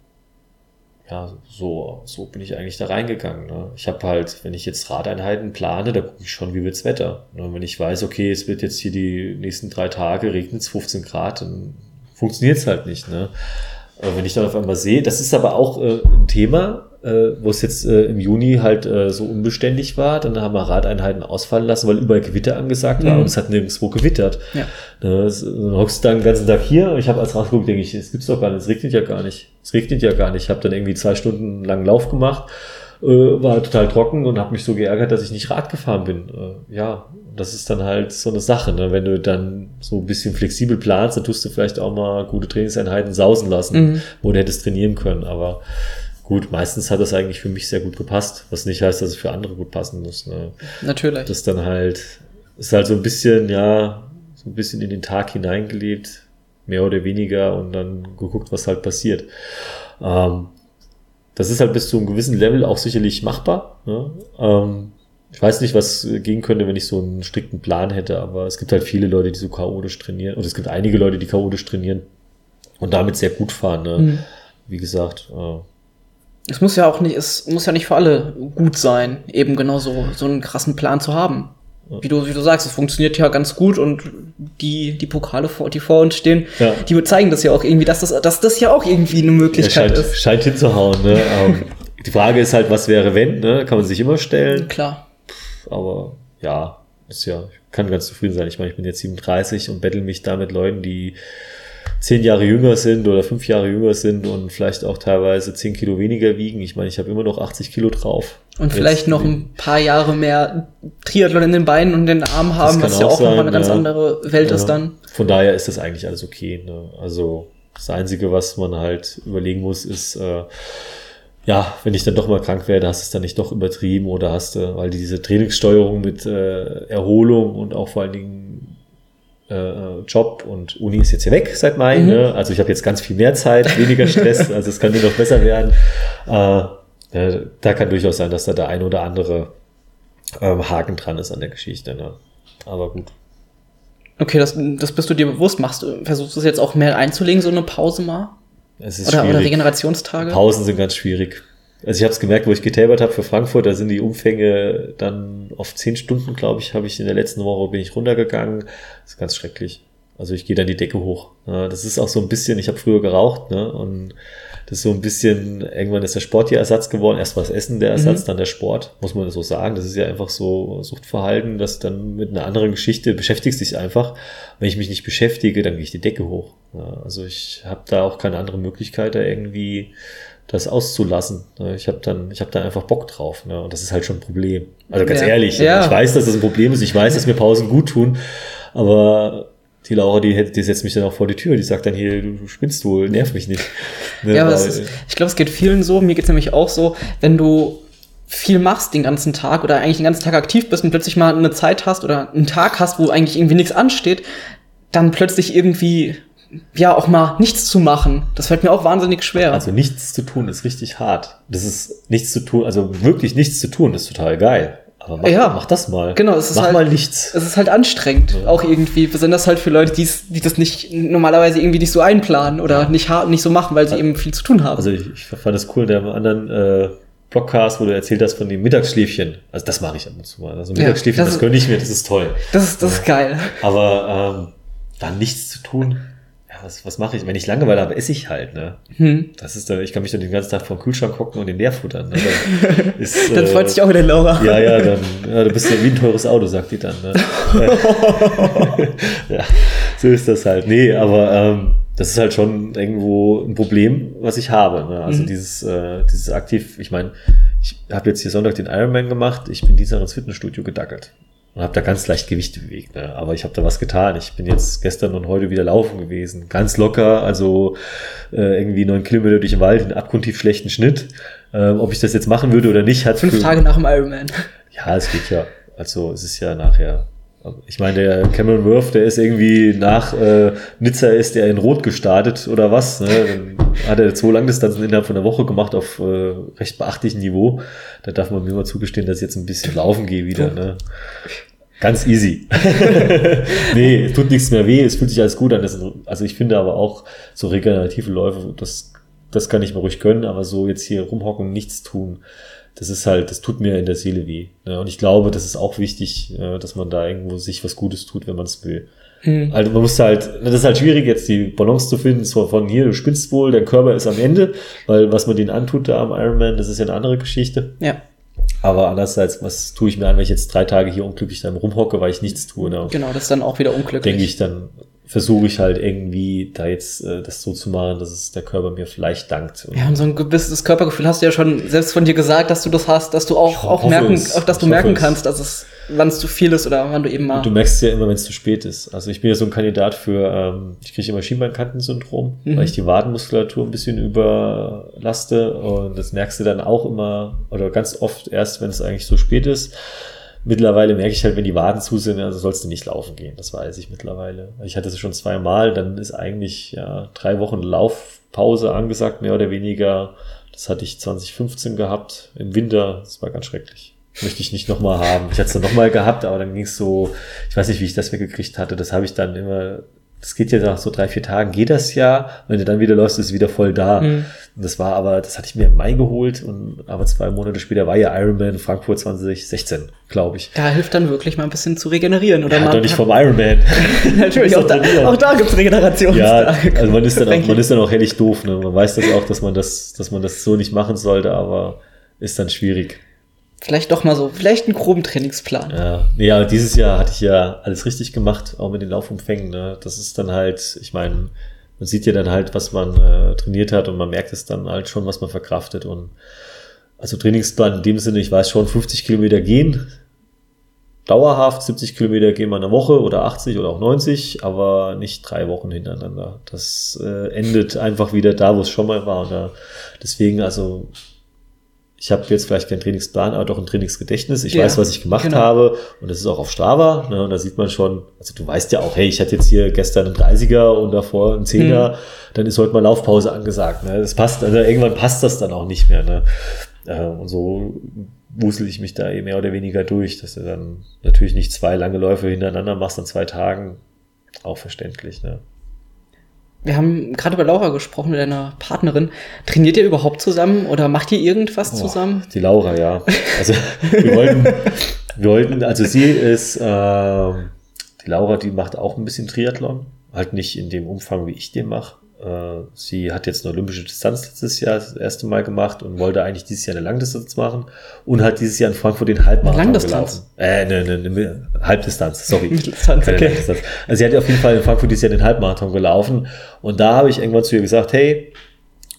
ja, so, so bin ich eigentlich da reingegangen. Ne? Ich habe halt, wenn ich jetzt Radeinheiten plane, da gucke ich schon, wie wird's Wetter. Ne? Wenn ich weiß, okay, es wird jetzt hier die nächsten drei Tage, regnet es 15 Grad, dann funktioniert's halt nicht. Ne? Wenn ich dann auf einmal sehe, das ist aber auch äh, ein Thema, äh, wo es jetzt äh, im Juni halt äh, so unbeständig war. Dann haben wir Radeinheiten ausfallen lassen, weil überall Gewitter angesagt war mhm. und es hat nirgendwo gewittert. Ja. Ne, dann hockst du dann den ganzen Tag hier und ich habe als rausgeguckt, denke ich, es gibt's doch gar nicht, es regnet ja gar nicht. Es regnet ja gar nicht. Ich habe dann irgendwie zwei Stunden lang Lauf gemacht, äh, war total trocken und habe mich so geärgert, dass ich nicht Rad gefahren bin. Äh, ja, das ist dann halt so eine Sache. Ne? Wenn du dann so ein bisschen flexibel planst, dann tust du vielleicht auch mal gute Trainingseinheiten sausen lassen, mhm. wo du hättest trainieren können. Aber gut, meistens hat das eigentlich für mich sehr gut gepasst, was nicht heißt, dass es für andere gut passen muss. Ne? Natürlich. Das dann halt, ist halt so ein bisschen, ja, so ein bisschen in den Tag hineingelebt, mehr oder weniger, und dann geguckt, was halt passiert. Ähm, das ist halt bis zu einem gewissen Level auch sicherlich machbar. Ne? Ähm, ich weiß nicht, was gehen könnte, wenn ich so einen strikten Plan hätte, aber es gibt halt viele Leute, die so chaotisch trainieren. Und es gibt einige Leute, die chaotisch trainieren und damit sehr gut fahren. Ne? Mhm. Wie gesagt, äh, es muss ja auch nicht, es muss ja nicht für alle gut sein, eben genau so, so einen krassen Plan zu haben. Wie du, wie du sagst, es funktioniert ja ganz gut und die, die Pokale, die vor uns stehen, ja. die zeigen das ja auch irgendwie, dass das, dass das ja auch irgendwie eine Möglichkeit ja, scheint, ist. Scheint hinzuhauen, ne? Ähm, die Frage ist halt, was wäre wenn, ne? Kann man sich immer stellen. Klar. Aber ja, ist ja, ich kann ganz zufrieden sein. Ich meine, ich bin jetzt 37 und bettel mich da mit Leuten, die zehn Jahre jünger sind oder fünf Jahre jünger sind und vielleicht auch teilweise zehn Kilo weniger wiegen. Ich meine, ich habe immer noch 80 Kilo drauf. Und vielleicht noch ein paar Jahre mehr Triathlon in den Beinen und den Armen haben, was ja auch nochmal eine ganz ja. andere Welt ja. ist dann. Von daher ist das eigentlich alles okay. Ne? Also das Einzige, was man halt überlegen muss, ist, äh, ja, wenn ich dann doch mal krank werde, hast du es dann nicht doch übertrieben oder hast du, weil diese Trainingssteuerung mit äh, Erholung und auch vor allen Dingen äh, Job und Uni ist jetzt hier weg seit Mai. Mhm. Ne? Also ich habe jetzt ganz viel mehr Zeit, weniger Stress, also es kann nur noch besser werden. Äh, äh, da kann durchaus sein, dass da der ein oder andere ähm, Haken dran ist an der Geschichte. Ne? Aber gut. Okay, das, das bist du dir bewusst. Machst du, versuchst du es jetzt auch mehr einzulegen, so eine Pause mal? Es ist oder, schwierig. oder Regenerationstage? Pausen sind ganz schwierig. Also ich habe es gemerkt, wo ich getabert habe für Frankfurt, da sind die Umfänge dann auf zehn Stunden, glaube ich, habe ich in der letzten Woche bin ich runtergegangen. Das ist ganz schrecklich. Also ich gehe dann die Decke hoch. Das ist auch so ein bisschen, ich habe früher geraucht, ne? Und das ist so ein bisschen, irgendwann ist der Sport hier Ersatz geworden. Erst war das Essen der Ersatz, mhm. dann der Sport, muss man so sagen. Das ist ja einfach so Suchtverhalten, das dann mit einer anderen Geschichte beschäftigst dich einfach. Wenn ich mich nicht beschäftige, dann gehe ich die Decke hoch. Ja, also ich habe da auch keine andere Möglichkeit, da irgendwie das auszulassen. Ich habe dann, ich habe da einfach Bock drauf. Ne? Und das ist halt schon ein Problem. Also ganz ja. ehrlich, ja. ich weiß, dass das ein Problem ist. Ich weiß, dass mir Pausen gut tun, aber die Laura, die, die setzt mich dann auch vor die Tür, die sagt dann hier, du spinnst wohl, nerv mich nicht. Ne, ja, aber ist, ich glaube, es geht vielen so, mir geht es nämlich auch so, wenn du viel machst den ganzen Tag oder eigentlich den ganzen Tag aktiv bist und plötzlich mal eine Zeit hast oder einen Tag hast, wo eigentlich irgendwie nichts ansteht, dann plötzlich irgendwie ja auch mal nichts zu machen. Das fällt mir auch wahnsinnig schwer. Also nichts zu tun ist richtig hart. Das ist nichts zu tun, also wirklich nichts zu tun ist total geil. Aber mach, ja, mach das mal. Genau, es ist mach halt, mal nichts. Es ist halt anstrengend, ja. auch irgendwie, besonders halt für Leute, die das nicht normalerweise irgendwie nicht so einplanen oder nicht nicht so machen, weil sie eben viel zu tun haben. Also ich, ich fand das cool, der anderen äh, Podcast, wo du erzählt hast von dem Mittagsschläfchen. Also das mache ich ab und zu mal. Also Mittagsschläfchen, ja, das, das gönne ich mir, das ist toll. Das ist, das ist geil. Aber ähm, dann nichts zu tun, ja, was, was mache ich? Wenn ich Langeweile habe, esse ich halt, ne? Hm. Das ist ich kann mich dann den ganzen Tag vor dem Kühlschrank gucken und den leer futtern. Ne? Dann, ist, dann äh, freut sich auch wieder Laura. Ja, ja, dann, ja, du bist ja wie ein teures Auto, sagt die dann. Ne? ja, so ist das halt. Nee, aber ähm, das ist halt schon irgendwo ein Problem, was ich habe. Ne? Also mhm. dieses, äh, dieses aktiv, ich meine, ich habe jetzt hier Sonntag den Ironman gemacht, ich bin Dienstag ins Fitnessstudio gedackelt und habe da ganz leicht Gewichte bewegt. Ne? Aber ich habe da was getan. Ich bin jetzt gestern und heute wieder laufen gewesen. Ganz locker, also äh, irgendwie neun Kilometer durch den Wald, in abgrundtief schlechten Schnitt. Äh, ob ich das jetzt machen würde oder nicht, hat fünf Tage nach dem Ironman. Ja, es geht ja. Also es ist ja nachher ich meine, der Cameron Worth, der ist irgendwie nach äh, Nizza ist der in Rot gestartet oder was. Ne? Dann hat er zwei Langdistanzen innerhalb von einer Woche gemacht auf äh, recht beachtlichem Niveau. Da darf man mir mal zugestehen, dass ich jetzt ein bisschen laufen gehe wieder. Ne? Ganz easy. nee, es tut nichts mehr weh, es fühlt sich alles gut an. Also ich finde aber auch so regenerative Läufe, das, das kann ich mir ruhig gönnen, aber so jetzt hier rumhocken, nichts tun das ist halt, das tut mir in der Seele weh. Ne? Und ich glaube, das ist auch wichtig, äh, dass man da irgendwo sich was Gutes tut, wenn man es will. Mhm. Also man muss halt, das ist halt schwierig, jetzt die Balance zu finden, so von hier, du spinnst wohl, dein Körper ist am Ende, weil was man denen antut da am Ironman, das ist ja eine andere Geschichte. Ja. Aber andererseits, was tue ich mir an, wenn ich jetzt drei Tage hier unglücklich dann rumhocke, weil ich nichts tue? Ne? Genau, das ist dann auch wieder unglücklich. Denke ich dann, versuche ich halt irgendwie da jetzt äh, das so zu machen, dass es der Körper mir vielleicht dankt. Und ja, und so ein gewisses Körpergefühl hast du ja schon selbst von dir gesagt, dass du das hast, dass du auch, auch merken, es. auch, dass du merken kannst, dass es, wann es zu viel ist oder wann du eben mal. Und du merkst es ja immer, wenn es zu spät ist. Also ich bin ja so ein Kandidat für, ähm, ich kriege immer Schienbeinkantensyndrom, mhm. weil ich die Wadenmuskulatur ein bisschen überlaste und das merkst du dann auch immer oder ganz oft erst, wenn es eigentlich so spät ist. Mittlerweile merke ich halt, wenn die Waden zu sind, also sollst du nicht laufen gehen. Das weiß ich mittlerweile. Ich hatte es schon zweimal, dann ist eigentlich ja, drei Wochen Laufpause angesagt, mehr oder weniger. Das hatte ich 2015 gehabt, im Winter. Das war ganz schrecklich. Möchte ich nicht nochmal haben. Ich hatte es dann nochmal gehabt, aber dann ging es so, ich weiß nicht, wie ich das weggekriegt hatte. Das habe ich dann immer das geht ja nach so drei, vier Tagen, geht das ja. Wenn du dann wieder läufst, ist es wieder voll da. Mhm. Und das war aber, das hatte ich mir im Mai geholt und aber zwei Monate später war ja Ironman Frankfurt 2016, glaube ich. Da hilft dann wirklich mal ein bisschen zu regenerieren, oder? Ja, mal, doch nicht vom Ironman. Natürlich, auch da, auch da gibt's Regeneration. Ja, also man ist dann auch, man ist dann auch hellig doof, ne? Man weiß das auch, dass man das, dass man das so nicht machen sollte, aber ist dann schwierig. Vielleicht doch mal so, vielleicht einen groben Trainingsplan. Ja, ja dieses Jahr hatte ich ja alles richtig gemacht, auch mit den Laufumfängen. Ne? Das ist dann halt, ich meine, man sieht ja dann halt, was man äh, trainiert hat und man merkt es dann halt schon, was man verkraftet. Und also Trainingsplan in dem Sinne, ich weiß schon, 50 Kilometer gehen, dauerhaft, 70 Kilometer gehen wir eine Woche oder 80 oder auch 90, aber nicht drei Wochen hintereinander. Das äh, endet einfach wieder da, wo es schon mal war. Und da, deswegen, also ich habe jetzt vielleicht keinen Trainingsplan, aber doch ein Trainingsgedächtnis. Ich ja, weiß, was ich gemacht genau. habe und das ist auch auf Strava. Ne, und da sieht man schon, also du weißt ja auch, hey, ich hatte jetzt hier gestern einen 30er und davor einen 10er, mhm. dann ist heute mal Laufpause angesagt. Ne? Das passt, also irgendwann passt das dann auch nicht mehr. Ne? Äh, und so wusel ich mich da eh mehr oder weniger durch, dass du dann natürlich nicht zwei lange Läufe hintereinander machst an zwei Tagen. Auch verständlich. Ne? Wir haben gerade über Laura gesprochen, mit deiner Partnerin. Trainiert ihr überhaupt zusammen oder macht ihr irgendwas oh, zusammen? Die Laura, ja. Also wir wollten, wir wollten, also sie ist, äh, die Laura, die macht auch ein bisschen Triathlon. Halt nicht in dem Umfang, wie ich den mache. Äh, sie hat jetzt eine olympische Distanz letztes Jahr das erste Mal gemacht und wollte eigentlich dieses Jahr eine Langdistanz machen und hat dieses Jahr in Frankfurt den Halbmarathon Langdistanz? gelaufen. Äh, eine, eine, eine Halbdistanz, sorry. Mitteldistanz, okay. Langdistanz. Also sie hat auf jeden Fall in Frankfurt dieses Jahr den Halbmarathon gelaufen und da habe ich irgendwann zu ihr gesagt, hey,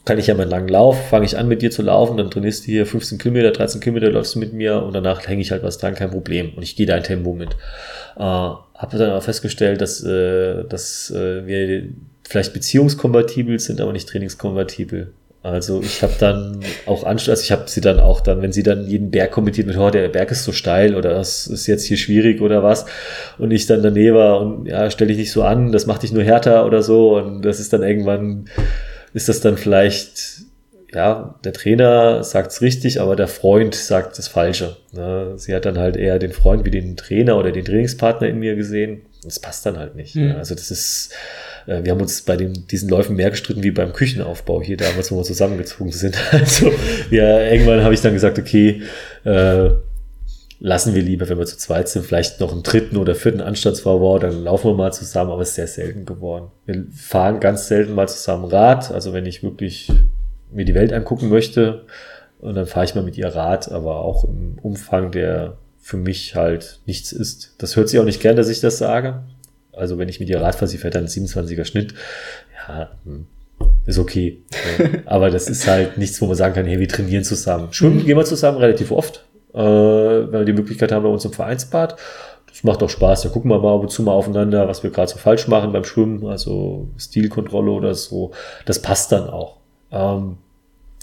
kann ich ja meinen langen Lauf, fange ich an mit dir zu laufen, dann trainierst du hier 15 Kilometer, 13 Kilometer, läufst du mit mir und danach hänge ich halt was dran, kein Problem. Und ich gehe dein Tempo mit. Äh, habe dann aber festgestellt, dass, äh, dass äh, wir vielleicht beziehungskompatibel sind, aber nicht trainingskompatibel. Also ich habe dann auch Anschluss, also ich habe sie dann auch dann, wenn sie dann jeden Berg kommentiert mit, oh, der Berg ist so steil oder das ist jetzt hier schwierig oder was und ich dann daneben war und ja, stell dich nicht so an, das macht dich nur härter oder so und das ist dann irgendwann, ist das dann vielleicht, ja, der Trainer sagt's richtig, aber der Freund sagt das Falsche. Ne? Sie hat dann halt eher den Freund wie den Trainer oder den Trainingspartner in mir gesehen. Das passt dann halt nicht. Mhm. Also das ist, äh, wir haben uns bei den, diesen Läufen mehr gestritten wie beim Küchenaufbau hier damals, wo wir zusammengezogen sind. Also ja, irgendwann habe ich dann gesagt, okay, äh, lassen wir lieber, wenn wir zu zweit sind, vielleicht noch einen dritten oder vierten Anstandsvorwort, dann laufen wir mal zusammen, aber es ist sehr selten geworden. Wir fahren ganz selten mal zusammen Rad, also wenn ich wirklich mir die Welt angucken möchte, und dann fahre ich mal mit ihr Rad, aber auch im Umfang, der für mich halt nichts ist. Das hört sich auch nicht gern, dass ich das sage. Also wenn ich mit ihr Rad fahre, sie fährt dann 27er Schnitt. Ja, hm, ist okay. Aber das ist halt nichts, wo man sagen kann, hey, wir trainieren zusammen. Schwimmen gehen wir zusammen relativ oft, äh, wenn wir die Möglichkeit haben bei uns im Vereinsbad. Das macht auch Spaß. Da gucken wir mal ab und zu mal aufeinander, was wir gerade so falsch machen beim Schwimmen, also Stilkontrolle oder so. Das passt dann auch. Ähm,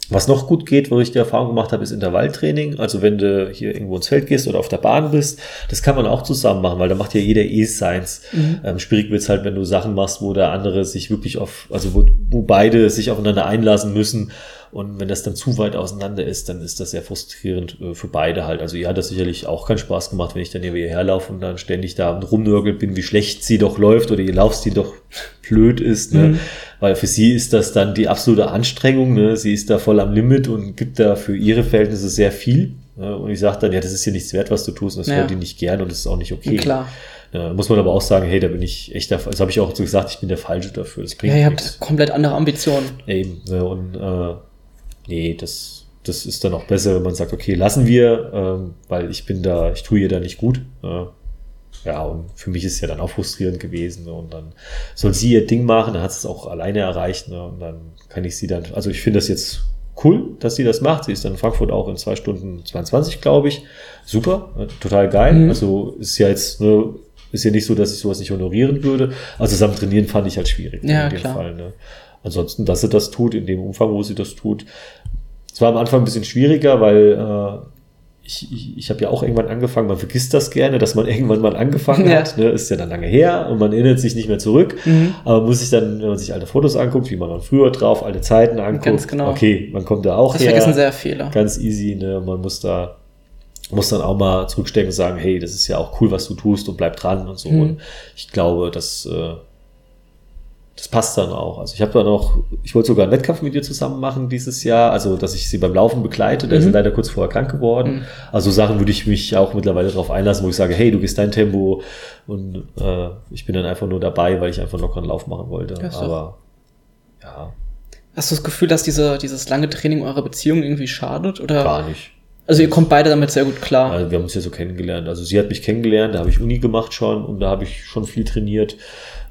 was noch gut geht, wo ich die Erfahrung gemacht habe, ist Intervalltraining. Also wenn du hier irgendwo ins Feld gehst oder auf der Bahn bist, das kann man auch zusammen machen, weil da macht ja jeder eh seins. Mhm. Ähm, schwierig wird's halt, wenn du Sachen machst, wo der andere sich wirklich auf, also wo, wo beide sich aufeinander einlassen müssen. Und wenn das dann zu weit auseinander ist, dann ist das sehr frustrierend äh, für beide halt. Also ihr hat das sicherlich auch keinen Spaß gemacht, wenn ich dann hier herlaufe und dann ständig da rumnörgelt bin, wie schlecht sie doch läuft oder ihr Laufstil doch blöd ist. Ne? Mhm weil für sie ist das dann die absolute Anstrengung. Ne? Sie ist da voll am Limit und gibt da für ihre Verhältnisse sehr viel. Ne? Und ich sage dann, ja, das ist hier nichts wert, was du tust, und das ja. wollen die nicht gern und das ist auch nicht okay. Klar. Ja, muss man aber auch sagen, hey, da bin ich echt, das habe ich auch so gesagt, ich bin der Falsche dafür. Das bringt ja, ihr nichts. habt komplett andere Ambitionen. Eben, ne? und äh, nee, das, das ist dann auch besser, wenn man sagt, okay, lassen wir, ähm, weil ich bin da, ich tue ihr da nicht gut. Äh, ja, und für mich ist es ja dann auch frustrierend gewesen. Ne? Und dann soll sie ihr Ding machen, dann hat sie es auch alleine erreicht. Ne? Und dann kann ich sie dann, also ich finde das jetzt cool, dass sie das macht. Sie ist dann in Frankfurt auch in zwei Stunden 22, glaube ich. Super, ne? total geil. Mhm. Also ist ja jetzt, ne, ist ja nicht so, dass ich sowas nicht honorieren würde. Also zusammen trainieren fand ich halt schwierig ja, in dem klar. Fall. Ne? Ansonsten, dass sie das tut, in dem Umfang, wo sie das tut. Es war am Anfang ein bisschen schwieriger, weil äh, ich, ich, ich habe ja auch irgendwann angefangen, man vergisst das gerne, dass man irgendwann mal angefangen ja. hat. Ne? Ist ja dann lange her und man erinnert sich nicht mehr zurück. Mhm. Aber muss sich dann, wenn man sich alte Fotos anguckt, wie man dann früher drauf, alte Zeiten anguckt, Ganz genau. okay, man kommt da auch das her. Das vergessen sehr viele. Ganz easy, ne? Man muss da muss dann auch mal zurückstecken und sagen, hey, das ist ja auch cool, was du tust und bleib dran und so. Mhm. Und ich glaube, dass äh, das passt dann auch. Also ich habe dann auch, ich wollte sogar einen Wettkampf mit ihr zusammen machen dieses Jahr, also dass ich sie beim Laufen begleite. Der mhm. ist leider kurz vorher krank geworden. Mhm. Also Sachen würde ich mich auch mittlerweile darauf einlassen, wo ich sage, hey, du gehst dein Tempo und äh, ich bin dann einfach nur dabei, weil ich einfach locker einen Lauf machen wollte. Ja, Aber ja. Hast du das Gefühl, dass diese, dieses lange Training eurer Beziehung irgendwie schadet? Oder? Gar nicht. Also ihr kommt beide damit sehr gut klar. Also wir haben uns ja so kennengelernt. Also sie hat mich kennengelernt, da habe ich Uni gemacht schon und da habe ich schon viel trainiert.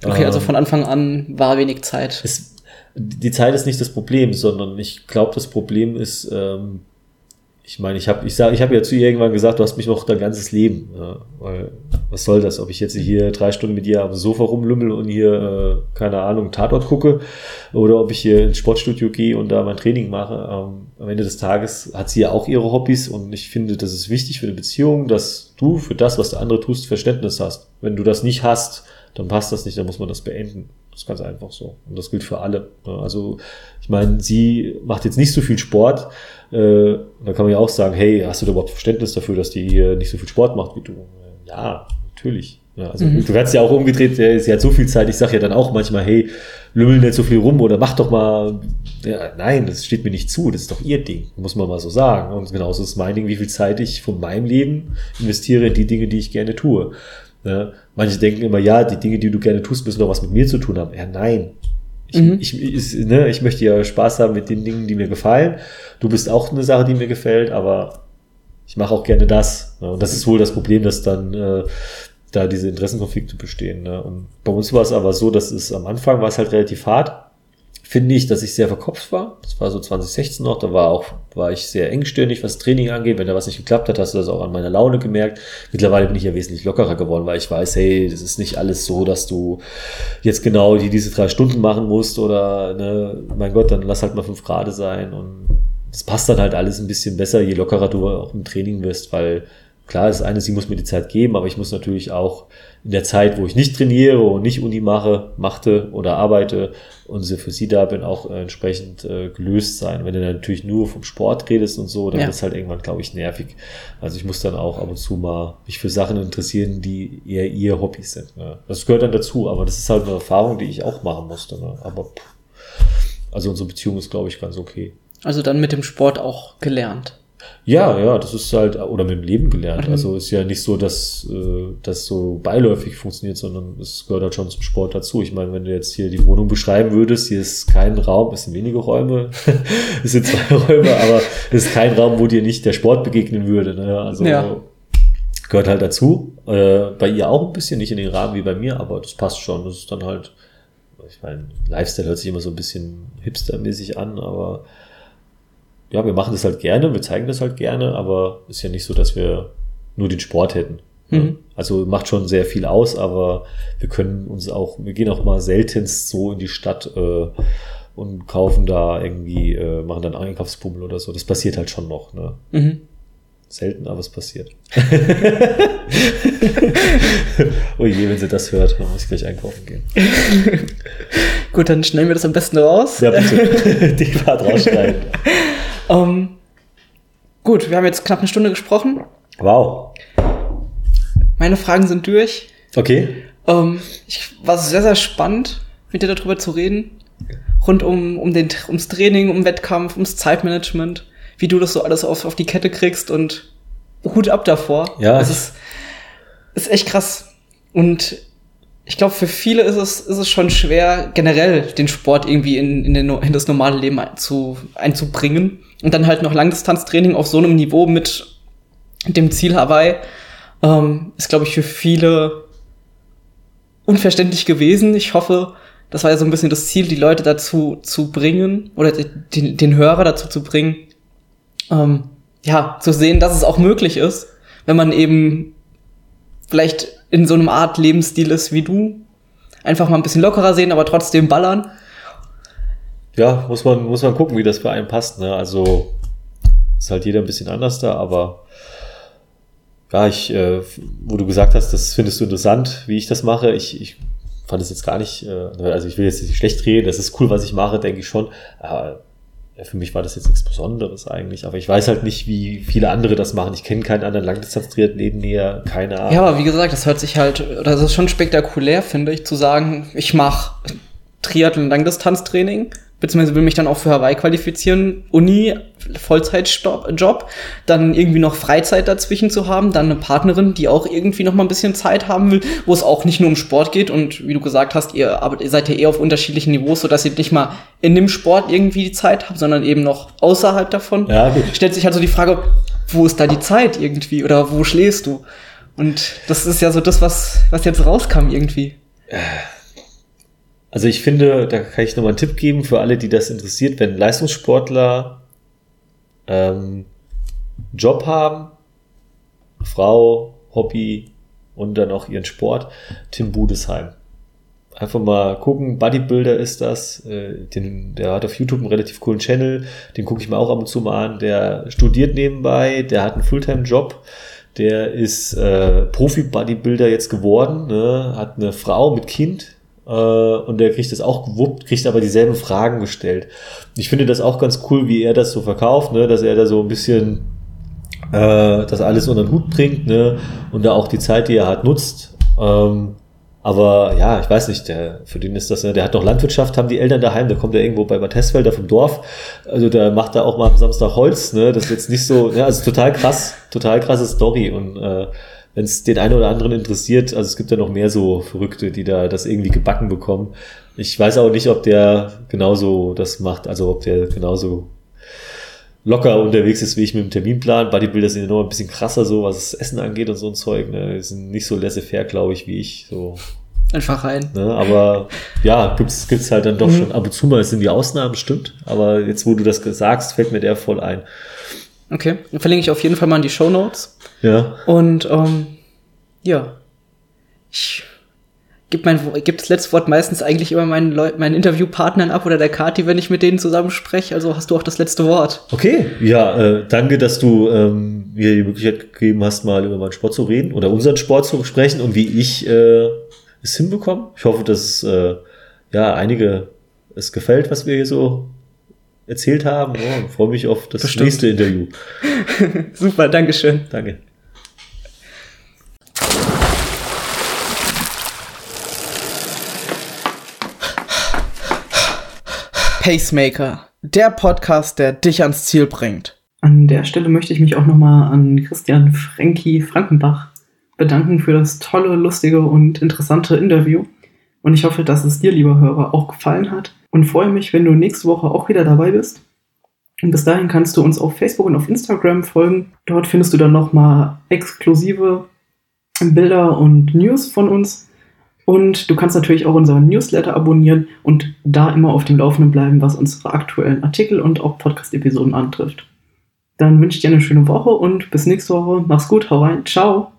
Okay, also ähm, von Anfang an war wenig Zeit. Es, die Zeit ist nicht das Problem, sondern ich glaube, das Problem ist, ähm, ich meine, ich habe ich sag, ich hab ja zu ihr irgendwann gesagt, du hast mich noch dein ganzes Leben. Ja, weil, was soll das, ob ich jetzt hier drei Stunden mit dir am Sofa rumlümmel und hier, äh, keine Ahnung, Tatort gucke oder ob ich hier ins Sportstudio gehe und da mein Training mache. Ähm, am Ende des Tages hat sie ja auch ihre Hobbys und ich finde, das ist wichtig für eine Beziehung, dass du für das, was der andere tust, Verständnis hast. Wenn du das nicht hast, dann passt das nicht, dann muss man das beenden. Das ist ganz einfach so. Und das gilt für alle. Also, ich meine, sie macht jetzt nicht so viel Sport. Äh, da kann man ja auch sagen, hey, hast du da überhaupt Verständnis dafür, dass die hier nicht so viel Sport macht wie du? Ja, natürlich. Ja, also mhm. du kannst ja auch umgedreht, sie hat so viel Zeit, ich sage ja dann auch manchmal, hey, lümmel nicht so viel rum oder mach doch mal. Ja, nein, das steht mir nicht zu, das ist doch ihr Ding, muss man mal so sagen. Und genauso ist mein Ding, wie viel Zeit ich von meinem Leben investiere in die Dinge, die ich gerne tue. Ja, manche denken immer, ja, die Dinge, die du gerne tust, müssen doch was mit mir zu tun haben. Ja, nein. Ich, mhm. ich, ich, ne, ich möchte ja Spaß haben mit den Dingen, die mir gefallen. Du bist auch eine Sache, die mir gefällt, aber ich mache auch gerne das. Ne? Und das ist wohl das Problem, dass dann äh, da diese Interessenkonflikte bestehen. Ne? Und bei uns war es aber so, dass es am Anfang war es halt relativ hart finde ich, dass ich sehr verkopft war. Das war so 2016 noch, da war auch, war ich sehr engstirnig, was Training angeht. Wenn da was nicht geklappt hat, hast du das auch an meiner Laune gemerkt. Mittlerweile bin ich ja wesentlich lockerer geworden, weil ich weiß, hey, das ist nicht alles so, dass du jetzt genau die, diese drei Stunden machen musst oder, ne, mein Gott, dann lass halt mal fünf Grad sein und das passt dann halt alles ein bisschen besser, je lockerer du auch im Training wirst, weil klar, das eine, sie muss mir die Zeit geben, aber ich muss natürlich auch in der Zeit, wo ich nicht trainiere und nicht Uni mache, machte oder arbeite und für sie da bin, auch äh, entsprechend äh, gelöst sein. Wenn du dann natürlich nur vom Sport redest und so, dann ja. wird es halt irgendwann, glaube ich, nervig. Also ich muss dann auch ab und zu mal mich für Sachen interessieren, die eher ihr Hobbys sind. Ne? Das gehört dann dazu, aber das ist halt eine Erfahrung, die ich auch machen musste. Ne? Aber pff. also unsere Beziehung ist, glaube ich, ganz okay. Also dann mit dem Sport auch gelernt. Ja, ja, das ist halt, oder mit dem Leben gelernt. Mhm. Also ist ja nicht so, dass äh, das so beiläufig funktioniert, sondern es gehört halt schon zum Sport dazu. Ich meine, wenn du jetzt hier die Wohnung beschreiben würdest, hier ist kein Raum, es sind wenige Räume, es sind zwei Räume, aber es ist kein Raum, wo dir nicht der Sport begegnen würde. Ne? Also ja. gehört halt dazu. Äh, bei ihr auch ein bisschen, nicht in den Rahmen wie bei mir, aber das passt schon. Das ist dann halt, ich meine, Lifestyle hört sich immer so ein bisschen hipstermäßig an, aber ja, wir machen das halt gerne, wir zeigen das halt gerne, aber ist ja nicht so, dass wir nur den Sport hätten. Mhm. Also macht schon sehr viel aus, aber wir können uns auch, wir gehen auch mal seltenst so in die Stadt äh, und kaufen da irgendwie, äh, machen dann Einkaufsbummel oder so. Das passiert halt schon noch. Ne? Mhm. Selten, aber es passiert. oh je, wenn sie das hört, dann muss ich gleich einkaufen gehen. Gut, dann schneiden wir das am besten raus. Ja, bitte. Die Part rausschneiden. Ähm, gut, wir haben jetzt knapp eine Stunde gesprochen. Wow. Meine Fragen sind durch. Okay. Ähm, ich war sehr, sehr spannend, mit dir darüber zu reden. Rund um, um den, ums Training, um Wettkampf, ums Zeitmanagement, wie du das so alles auf, auf die Kette kriegst und Hut ab davor. Ja. Es ist, ist echt krass. Und ich glaube, für viele ist es, ist es schon schwer, generell den Sport irgendwie in, in, den, in das normale Leben einzu, einzubringen. Und dann halt noch Langdistanztraining auf so einem Niveau mit dem Ziel Hawaii ähm, ist, glaube ich, für viele unverständlich gewesen. Ich hoffe, das war ja so ein bisschen das Ziel, die Leute dazu zu bringen oder den, den Hörer dazu zu bringen, ähm, ja, zu sehen, dass es auch möglich ist, wenn man eben vielleicht in so einem Art Lebensstil ist wie du. Einfach mal ein bisschen lockerer sehen, aber trotzdem ballern. Ja, muss man, muss man gucken, wie das für einen passt. Ne? Also ist halt jeder ein bisschen anders da, aber ja, ich, äh, wo du gesagt hast, das findest du interessant, wie ich das mache. Ich, ich fand es jetzt gar nicht, äh, also ich will jetzt nicht schlecht reden, das ist cool, was ich mache, denke ich schon. Aber ja, für mich war das jetzt nichts Besonderes eigentlich, aber ich weiß halt nicht, wie viele andere das machen. Ich kenne keinen anderen Langdistanz-Triathleten näher, keine Ahnung. Ja, aber wie gesagt, das hört sich halt, das ist schon spektakulär, finde ich, zu sagen, ich mache Triathlon-Langdistanztraining beziehungsweise will mich dann auch für Hawaii qualifizieren, Uni, Vollzeitjob, dann irgendwie noch Freizeit dazwischen zu haben, dann eine Partnerin, die auch irgendwie noch mal ein bisschen Zeit haben will, wo es auch nicht nur um Sport geht und wie du gesagt hast, ihr, seid ja eher auf unterschiedlichen Niveaus, so dass ihr nicht mal in dem Sport irgendwie die Zeit habt, sondern eben noch außerhalb davon. Ja, gut. Stellt sich halt so die Frage, wo ist da die Zeit irgendwie oder wo schläfst du? Und das ist ja so das, was, was jetzt rauskam irgendwie. Also ich finde, da kann ich nochmal einen Tipp geben für alle, die das interessiert, wenn Leistungssportler ähm, Job haben, Frau, Hobby und dann auch ihren Sport, Tim Budesheim. Einfach mal gucken, Bodybuilder ist das, äh, den, der hat auf YouTube einen relativ coolen Channel, den gucke ich mir auch ab und zu mal an, der studiert nebenbei, der hat einen Fulltime-Job, der ist äh, Profi-Bodybuilder jetzt geworden, ne? hat eine Frau mit Kind, und der kriegt das auch gewuppt, kriegt aber dieselben Fragen gestellt. Ich finde das auch ganz cool, wie er das so verkauft, ne? dass er da so ein bisschen äh, das alles unter den Hut bringt ne? und da auch die Zeit, die er hat, nutzt. Ähm, aber ja, ich weiß nicht, der, für den ist das, ne, der hat noch Landwirtschaft, haben die Eltern daheim, da kommt er irgendwo bei Bad vom Dorf. Also der macht da auch mal am Samstag Holz, ne? Das ist jetzt nicht so, ja, also total krass, total krasse Story. Und äh, wenn es den einen oder anderen interessiert, also es gibt ja noch mehr so Verrückte, die da das irgendwie gebacken bekommen. Ich weiß auch nicht, ob der genauso das macht, also ob der genauso locker unterwegs ist wie ich mit dem Terminplan. Bodybuilder sind ja noch ein bisschen krasser, so was das Essen angeht und so ein Zeug. Ne? Die sind nicht so laissez-faire, glaube ich, wie ich. So. Einfach rein. Ne? Aber ja, gibt's gibt's halt dann doch mhm. schon ab und zu mal, es sind die Ausnahmen, stimmt. Aber jetzt, wo du das sagst, fällt mir der voll ein. Okay, dann verlinke ich auf jeden Fall mal in die Show Notes. Ja. Und ähm, ja, ich gebe mein, geb das letzte Wort meistens eigentlich immer meinen, Leu meinen Interviewpartnern ab oder der Kati, wenn ich mit denen zusammen spreche. Also hast du auch das letzte Wort. Okay, ja, äh, danke, dass du ähm, mir die Möglichkeit gegeben hast, mal über meinen Sport zu reden oder unseren Sport zu sprechen und wie ich äh, es hinbekomme. Ich hoffe, dass äh, ja einige es gefällt, was wir hier so erzählt haben. Ja, freue mich auf das Bestimmt. nächste Interview. Super, Dankeschön. Danke. Pacemaker, der Podcast, der dich ans Ziel bringt. An der Stelle möchte ich mich auch nochmal an Christian Frankie Frankenbach bedanken für das tolle, lustige und interessante Interview. Und ich hoffe, dass es dir, lieber Hörer, auch gefallen hat. Und freue mich, wenn du nächste Woche auch wieder dabei bist. Und bis dahin kannst du uns auf Facebook und auf Instagram folgen. Dort findest du dann nochmal exklusive Bilder und News von uns. Und du kannst natürlich auch unseren Newsletter abonnieren und da immer auf dem Laufenden bleiben, was unsere aktuellen Artikel und auch Podcast-Episoden antrifft. Dann wünsche ich dir eine schöne Woche und bis nächste Woche. Mach's gut, hau rein, ciao.